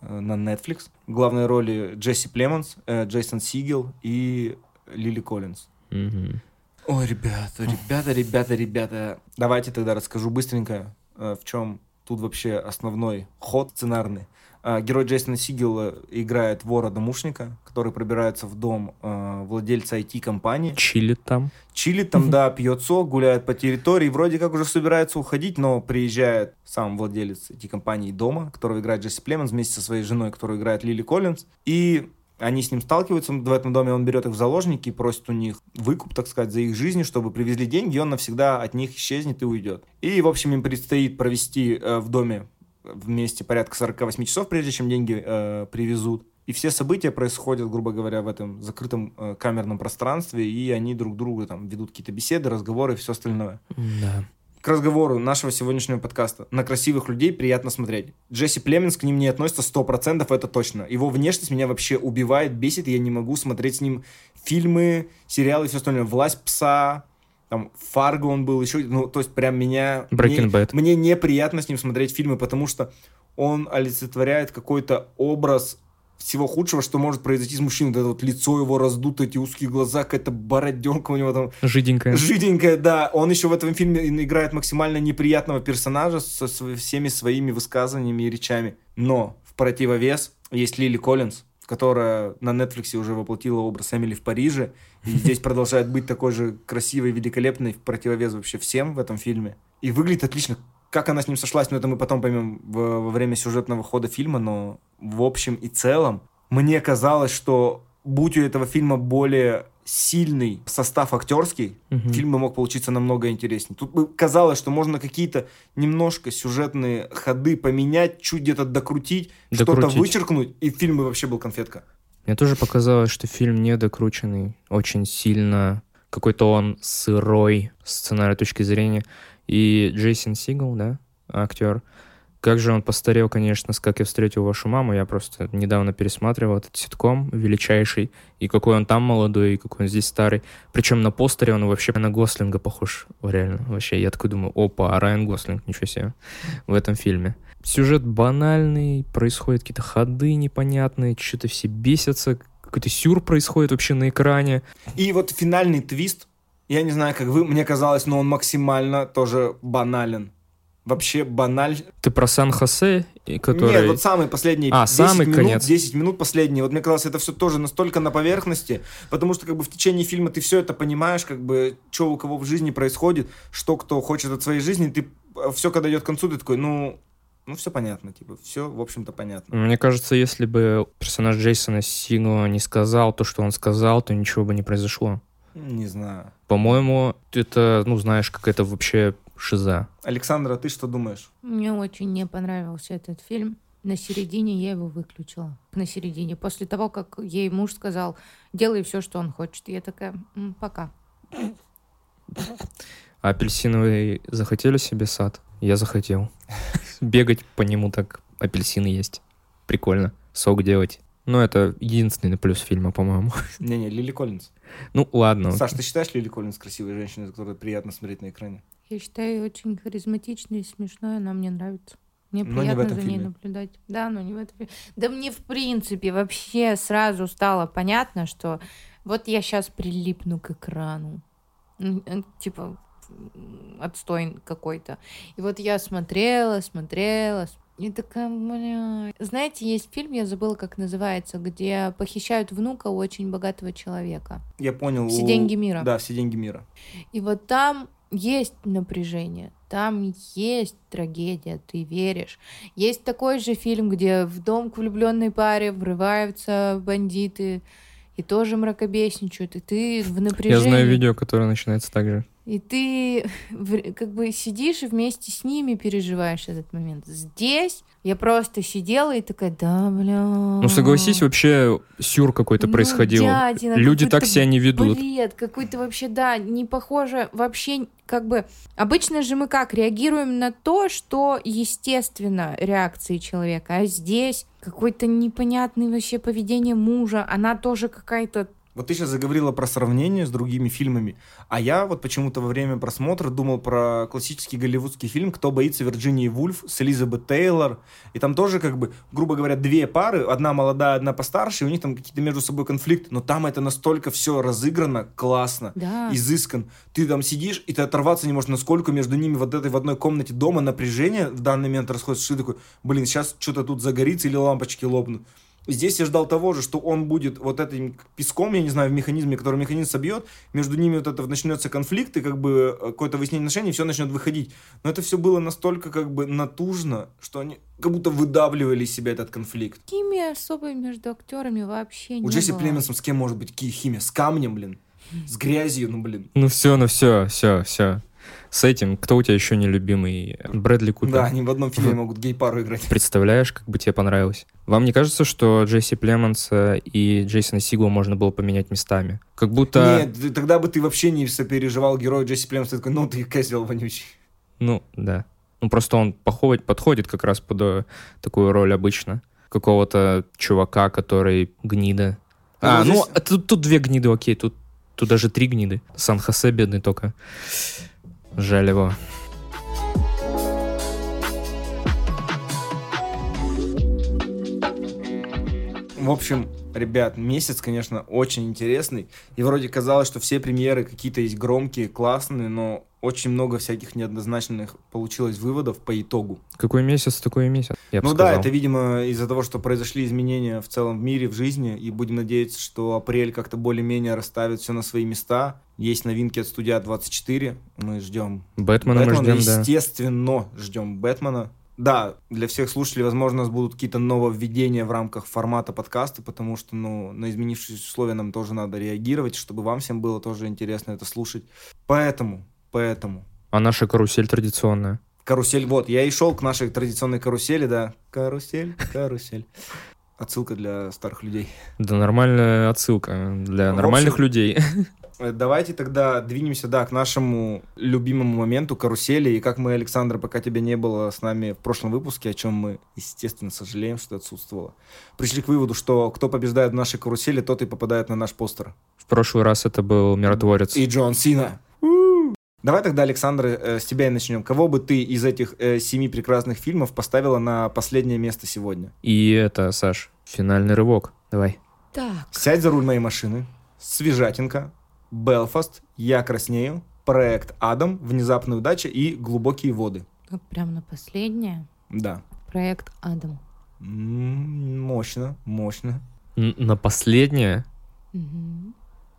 э, на Netflix. В главной роли Джесси Племонс, э, Джейсон Сигел и Лили Коллинз. Мгм. Ой, ребята, ребята, ребята, ребята. Давайте тогда расскажу быстренько, э, в чем тут вообще основной ход сценарный. А, Герой Джейсона Сигела играет вора-домушника, который пробирается в дом э, владельца IT-компании. Чилит там. Чилит там, да, пьет сок, гуляет по территории, вроде как уже собирается уходить, но приезжает сам владелец IT-компании дома, которого играет Джесси Племонс вместе со своей женой, которую играет Лили Коллинз, и Они с ним сталкиваются в этом доме, он берет их в заложники и просит у них выкуп, так сказать, за их жизни, чтобы привезли деньги, и он навсегда от них исчезнет и уйдет. И, в общем, им предстоит провести э, в доме вместе порядка 48 часов, прежде чем деньги э, привезут. И все события происходят, грубо говоря, в этом закрытом э, камерном пространстве, и они друг другу там ведут какие-то беседы, разговоры и все остальное. Да. К разговору нашего сегодняшнего подкаста. На красивых людей приятно смотреть. Джесси Племенс к ним не относится 100%, это точно. Его внешность меня вообще убивает, бесит, я не могу смотреть с ним фильмы, сериалы и все остальное. «Власть пса», там Фарго он был еще, ну, то есть прям меня... Breaking мне, Bad. Мне неприятно с ним смотреть фильмы, потому что он олицетворяет какой-то образ всего худшего, что может произойти с мужчиной. Вот это вот лицо его раздуто, эти узкие глаза, какая-то бороденка у него там. Жиденькая. Жиденькая, да. Он еще в этом фильме играет максимально неприятного персонажа со всеми своими высказываниями и речами. Но в противовес есть Лили Коллинз, которая на Netflix уже воплотила образ Эмили в Париже, и [laughs] здесь продолжает быть такой же красивой, великолепной, в противовес вообще всем в этом фильме. И выглядит отлично. Как она с ним сошлась, ну это мы потом поймем во время сюжетного хода фильма, но в общем и целом мне казалось, что будь у этого фильма более сильный состав актерский, угу. фильм бы мог получиться намного интереснее. Тут бы казалось, что можно какие-то немножко сюжетные ходы поменять, чуть где-то докрутить, докрутить. что-то вычеркнуть, и фильм бы вообще был конфетка. Мне тоже показалось, что фильм недокрученный, очень сильно какой-то он сырой с сценарной точки зрения. И Джейсон Сигал, да, актер, как же он постарел, конечно, с «Как я встретил вашу маму». Я просто недавно пересматривал этот ситком величайший. И какой он там молодой, и какой он здесь старый. Причем на постере он вообще на Гослинга похож. Реально. Вообще, я такой думаю, опа, а Райан Гослинг, ничего себе, в этом фильме. Сюжет банальный, происходят какие-то ходы непонятные, что-то все бесятся, какой-то сюр происходит вообще на экране. И вот финальный твист, я не знаю, как вы, мне казалось, но он максимально тоже банален вообще баналь. Ты про Сан-Хосе, который... Нет, вот самый последний. А, самый минут, конец. 10 минут последние. Вот мне казалось, это все тоже настолько на поверхности, потому что как бы в течение фильма ты все это понимаешь, как бы, что у кого в жизни происходит, что кто хочет от своей жизни, ты э, все, когда идет к концу, ты такой, ну, ну, все понятно, типа, все, в общем-то, понятно. Мне кажется, если бы персонаж Джейсона Сиго не сказал то, что он сказал, то ничего бы не произошло. Не знаю. По-моему, это, ну, знаешь, какая-то вообще шиза. Александра, ты что думаешь? Мне очень не понравился этот фильм. На середине я его выключила. На середине. После того, как ей муж сказал, делай все, что он хочет. Я такая, пока. А апельсиновый захотели себе сад? Я захотел. Бегать по нему так апельсины есть. Прикольно. Сок делать. Ну, это единственный плюс фильма, по-моему. [laughs] Не-не, Лили Коллинз. Ну, ладно. Саш, ты считаешь Лили Коллинз красивой женщиной, за которой приятно смотреть на экране? Я считаю, очень харизматичной и смешной, она мне нравится. Мне но приятно за фильме. ней наблюдать. Да, но не в этом фильме. Да мне, в принципе, вообще сразу стало понятно, что вот я сейчас прилипну к экрану. Э, типа, отстой какой-то. И вот я смотрела, смотрела, и такая, бля... Знаете, есть фильм, я забыла, как называется, где похищают внука у очень богатого человека. Я понял. Все у... деньги мира. Да, все деньги мира. И вот там есть напряжение, там есть трагедия, ты веришь. Есть такой же фильм, где в дом к влюбленной паре врываются бандиты и тоже мракобесничают, и ты в напряжении. Я знаю видео, которое начинается так же. И ты [laughs] как бы сидишь и вместе с ними переживаешь этот момент. Здесь я просто сидела и такая, да, бля. Ну, согласись, вообще сюр какой-то ну, происходил. Дядина, Люди так себя не ведут. Бред, какой-то вообще, да, не похоже, вообще, как бы... Обычно же мы как, реагируем на то, что естественно реакции человека, а здесь какое-то непонятное вообще поведение мужа, она тоже какая-то вот ты сейчас заговорила про сравнение с другими фильмами, а я вот почему-то во время просмотра думал про классический голливудский фильм «Кто боится Вирджинии Вульф» с Элизабет Тейлор. И там тоже, как бы, грубо говоря, две пары, одна молодая, одна постарше, и у них там какие-то между собой конфликты, но там это настолько все разыграно, классно, да. изыскан. Ты там сидишь, и ты оторваться не можешь, насколько между ними вот этой в одной комнате дома напряжение в данный момент расходится, что ты такой, блин, сейчас что-то тут загорится или лампочки лопнут. Здесь я ждал того же, что он будет вот этим песком, я не знаю, в механизме, который механизм собьет, между ними вот это начнется конфликт, и как бы э, какое-то выяснение отношений, все начнет выходить. Но это все было настолько как бы натужно, что они как будто выдавливали из себя этот конфликт. Химия особой между актерами вообще У не Джесси было. Племенсом с кем может быть какие химия? С камнем, блин. С грязью, ну, блин. Ну все, ну все, все, все. С этим, кто у тебя еще нелюбимый? Брэдли Купер. Да, они в одном фильме могут гей-пару играть. Представляешь, как бы тебе понравилось? Вам не кажется, что Джесси Племонса и Джейсона Сигла можно было поменять местами? Как будто... Нет, тогда бы ты вообще не сопереживал героя Джесси Племонса. Ты такой, ну ты козел вонючий. Ну, да. Ну, просто он походит, подходит как раз под э, такую роль обычно. Какого-то чувака, который гнида. Ну, А, ну, здесь- а тут, тут две гниды, окей, тут, тут даже три гниды. Сан-Хосе бедный только. Жаль его. В общем, ребят, месяц, конечно, очень интересный. И вроде казалось, что все премьеры какие-то есть громкие, классные, но очень много всяких неоднозначных получилось выводов по итогу. Какой месяц, такой и месяц, я ну да, сказал. это, видимо, из-за того, что произошли изменения в целом в мире, в жизни, и будем надеяться, что апрель как-то более-менее расставит все на свои места. Есть новинки от студия 24, мы ждем Бэтмена, мы ждем, да. естественно, ждем Бэтмена. Да, для всех слушателей, возможно, у нас будут какие-то нововведения в рамках формата подкаста, потому что, ну, на изменившиеся условия нам тоже надо реагировать, чтобы вам всем было тоже интересно это слушать. Поэтому, поэтому, А наша карусель традиционная. карусель, вот, я и шел к нашей традиционной карусели, да. Карусель, карусель. Отсылка для старых людей. Да нормальная отсылка для нормальных общем, людей. Э, Давайте тогда двинемся, да, к нашему любимому моменту карусели. И как мы, Александр, пока тебя не было с нами в прошлом выпуске, о чем мы, естественно, сожалеем, что ты отсутствовало, пришли к выводу, что кто побеждает в нашей карусели, тот и попадает на наш постер. В прошлый раз это был миротворец. И Джон Сина. Давай тогда, Александр, э, с тебя и начнем. Кого бы ты из этих э, семи прекрасных фильмов поставила на последнее место сегодня? И это, Саш, финальный рывок. Давай. Так, «Сядь за руль моей машины», «Свежатинка», «Белфаст», «Я краснею», «Проект Адам», «Внезапная удача» и «Глубокие воды». вот прям на последнее. Да. Проект Адам. Мощно, мощно. Н- на последнее?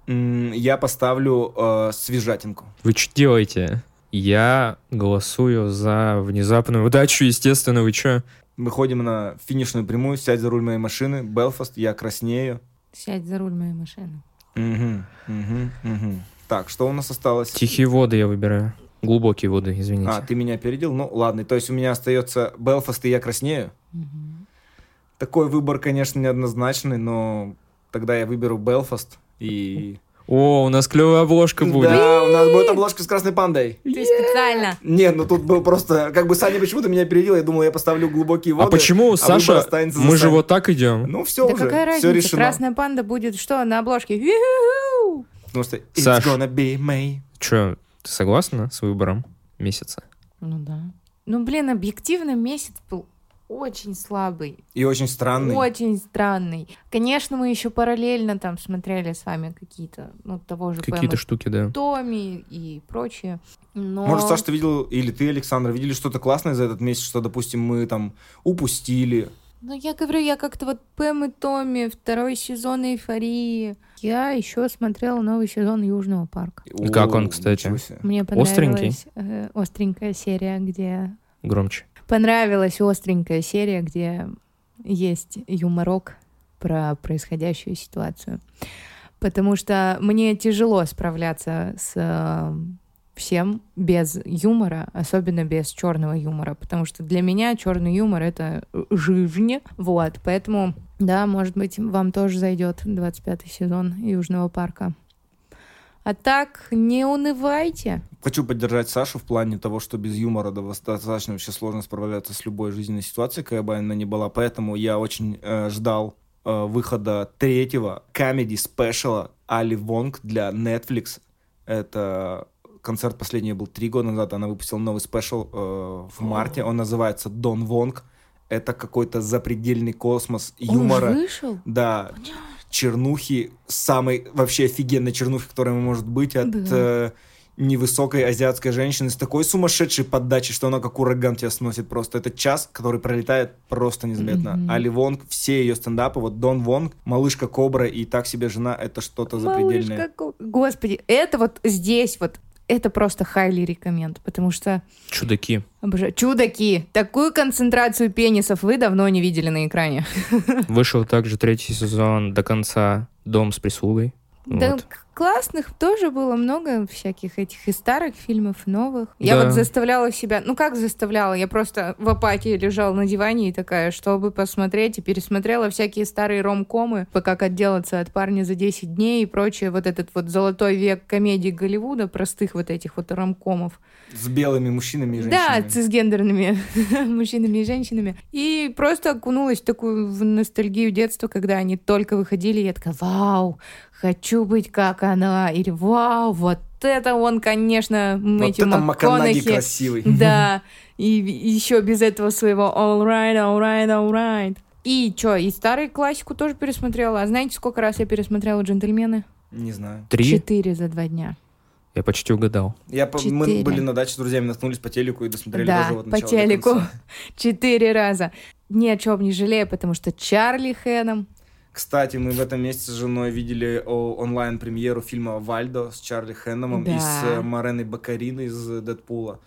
Я поставлю э, «Свежатинку». Вы что делаете? Я голосую за внезапную удачу, естественно, вы чё? Выходим на финишную прямую, «Сядь за руль моей машины», «Белфаст», «Я краснею». Сядь за руль моей машины. Мгм, мгм, мгм. Так, что у нас осталось? Тихие воды я выбираю. Глубокие воды, извините. А, ты меня опередил? Ну, ладно. То есть у меня остается Белфаст и Я краснею? Мгм. Такой выбор, конечно, неоднозначный, но тогда я выберу Белфаст и... О, у нас клевая обложка будет. Да, у нас будет обложка с красной пандой. Ты специально. Нет, ну тут был просто... Как бы Саня почему-то меня опередил, я думал, я поставлю глубокие воды. а почему, выбор Саша, останется за мы же вот так идем? Ну все да уже, какая все разница? решено. Красная панда будет что на обложке? Потому что it's Саш. gonna be May. Чё, ты согласна с выбором месяца? Ну да. Ну блин, объективно месяц был очень слабый, И очень странный. очень странный. Конечно, мы еще параллельно там смотрели с вами какие-то, ну того же Какие-то штуки, да. Томи и прочее. Но... Может, Саш, ты видел, или ты, Александр, видели что-то классное за этот месяц, что, допустим, мы там упустили? Ну, я говорю, я как-то вот Пэм и Томми, второй сезон эйфории. Я еще смотрела новый сезон Южного парка. И как он, кстати? Мне понравилась э, остренькая серия, где... Громче. Понравилась остренькая серия, где есть юморок про происходящую ситуацию. Потому что мне тяжело справляться с э, всем без юмора, особенно без черного юмора, потому что для меня черный юмор это жизнь, вот, поэтому, да, может быть, вам тоже зайдет 25 сезон Южного парка. А так, не унывайте. Хочу поддержать Сашу в плане того, что без юмора достаточно вообще сложно справляться с любой жизненной ситуацией, какая бы она ни была. Поэтому я очень э, ждал э, выхода третьего комедий спешала Али Вонг для Netflix. Это концерт последний был три года назад. Она выпустила новый спешл э, в марте. Он называется Дон Вонг. Это какой-то запредельный космос юмора. Он вышел? Да, чернухи, самой вообще офигенной чернухи, которая может быть от Да. э, невысокой азиатской женщины с такой сумасшедшей поддачей, что она как ураган тебя сносит просто. Это час, который пролетает просто незаметно. Mm-hmm. Али Вонг, все ее стендапы, вот Дон Вонг, Малышка Кобра и Так себе жена, это что-то запредельное. Малышка Господи, это вот здесь вот это просто highly рекоменд, потому что... Чудаки. Обожаю. Чудаки. Такую концентрацию пенисов вы давно не видели на экране. [laughs] Вышел также третий сезон до конца «Дом с прислугой». Да, вот классных тоже было много всяких этих и старых фильмов, и новых. Я да. вот заставляла себя, ну как заставляла, я просто в апатии лежала на диване и такая, чтобы посмотреть, и пересмотрела всякие старые ромкомы, по как отделаться от парня за 10 дней и прочее, вот этот вот золотой век комедий Голливуда, простых вот этих вот ромкомов. С белыми мужчинами и женщинами. Да, цисгендерными [laughs] мужчинами и женщинами. И просто окунулась в такую в ностальгию детства, когда они только выходили, и я такая, вау, хочу быть как она, или вау, вот это он, конечно, Мэтью вот это МакКонахи. красивый. [laughs] Да, [laughs] и еще без этого своего all right, all right, all right. И что, и старую классику тоже пересмотрела. А знаете, сколько раз я пересмотрела «Джентльмены»? Не знаю. Три? Четыре за два дня. Я почти угадал. Я по, мы были на даче с друзьями, наткнулись по телеку и досмотрели да, тоже вот по телеку. [laughs] Четыре раза. Ни о чем не жалею, потому что Чарли Хэном кстати, мы в этом месяце с женой видели онлайн-премьеру фильма «Вальдо» с Чарли Хэнномом да. и с э, Мореной Бакариной из «Дэдпула».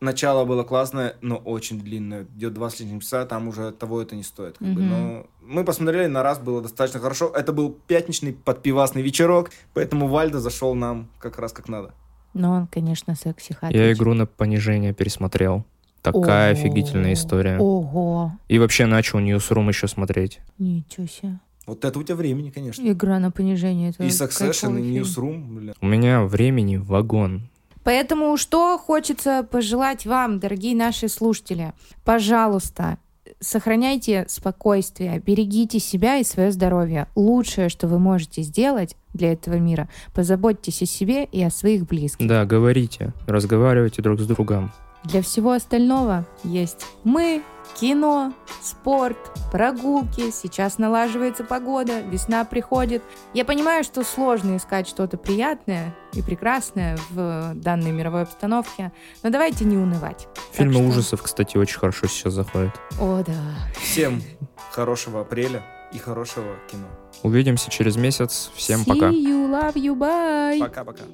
Начало было классное, но очень длинное. Идет два с лишним часа, там уже того это не стоит. Как mm-hmm. бы. Но мы посмотрели на раз, было достаточно хорошо. Это был пятничный подпивасный вечерок, поэтому Вальдо зашел нам как раз как надо. Ну, он, конечно, секси Я игру на понижение пересмотрел. Такая Ого. офигительная история. Ого. И вообще начал Ньюсрум еще смотреть. Ничего себе. Вот это у тебя времени, конечно. Игра на понижение. Это и Succession, и Newsroom. Бля. У меня времени вагон. Поэтому что хочется пожелать вам, дорогие наши слушатели? Пожалуйста, сохраняйте спокойствие, берегите себя и свое здоровье. Лучшее, что вы можете сделать для этого мира, позаботьтесь о себе и о своих близких. Да, говорите, разговаривайте друг с другом. Для всего остального есть мы, кино, спорт, прогулки. Сейчас налаживается погода, весна приходит. Я понимаю, что сложно искать что-то приятное и прекрасное в данной мировой обстановке, но давайте не унывать. Фильмы что... ужасов, кстати, очень хорошо сейчас заходят. О, да. Всем [laughs] хорошего апреля и хорошего кино. Увидимся через месяц. Всем See пока. You, love you, bye. Пока-пока.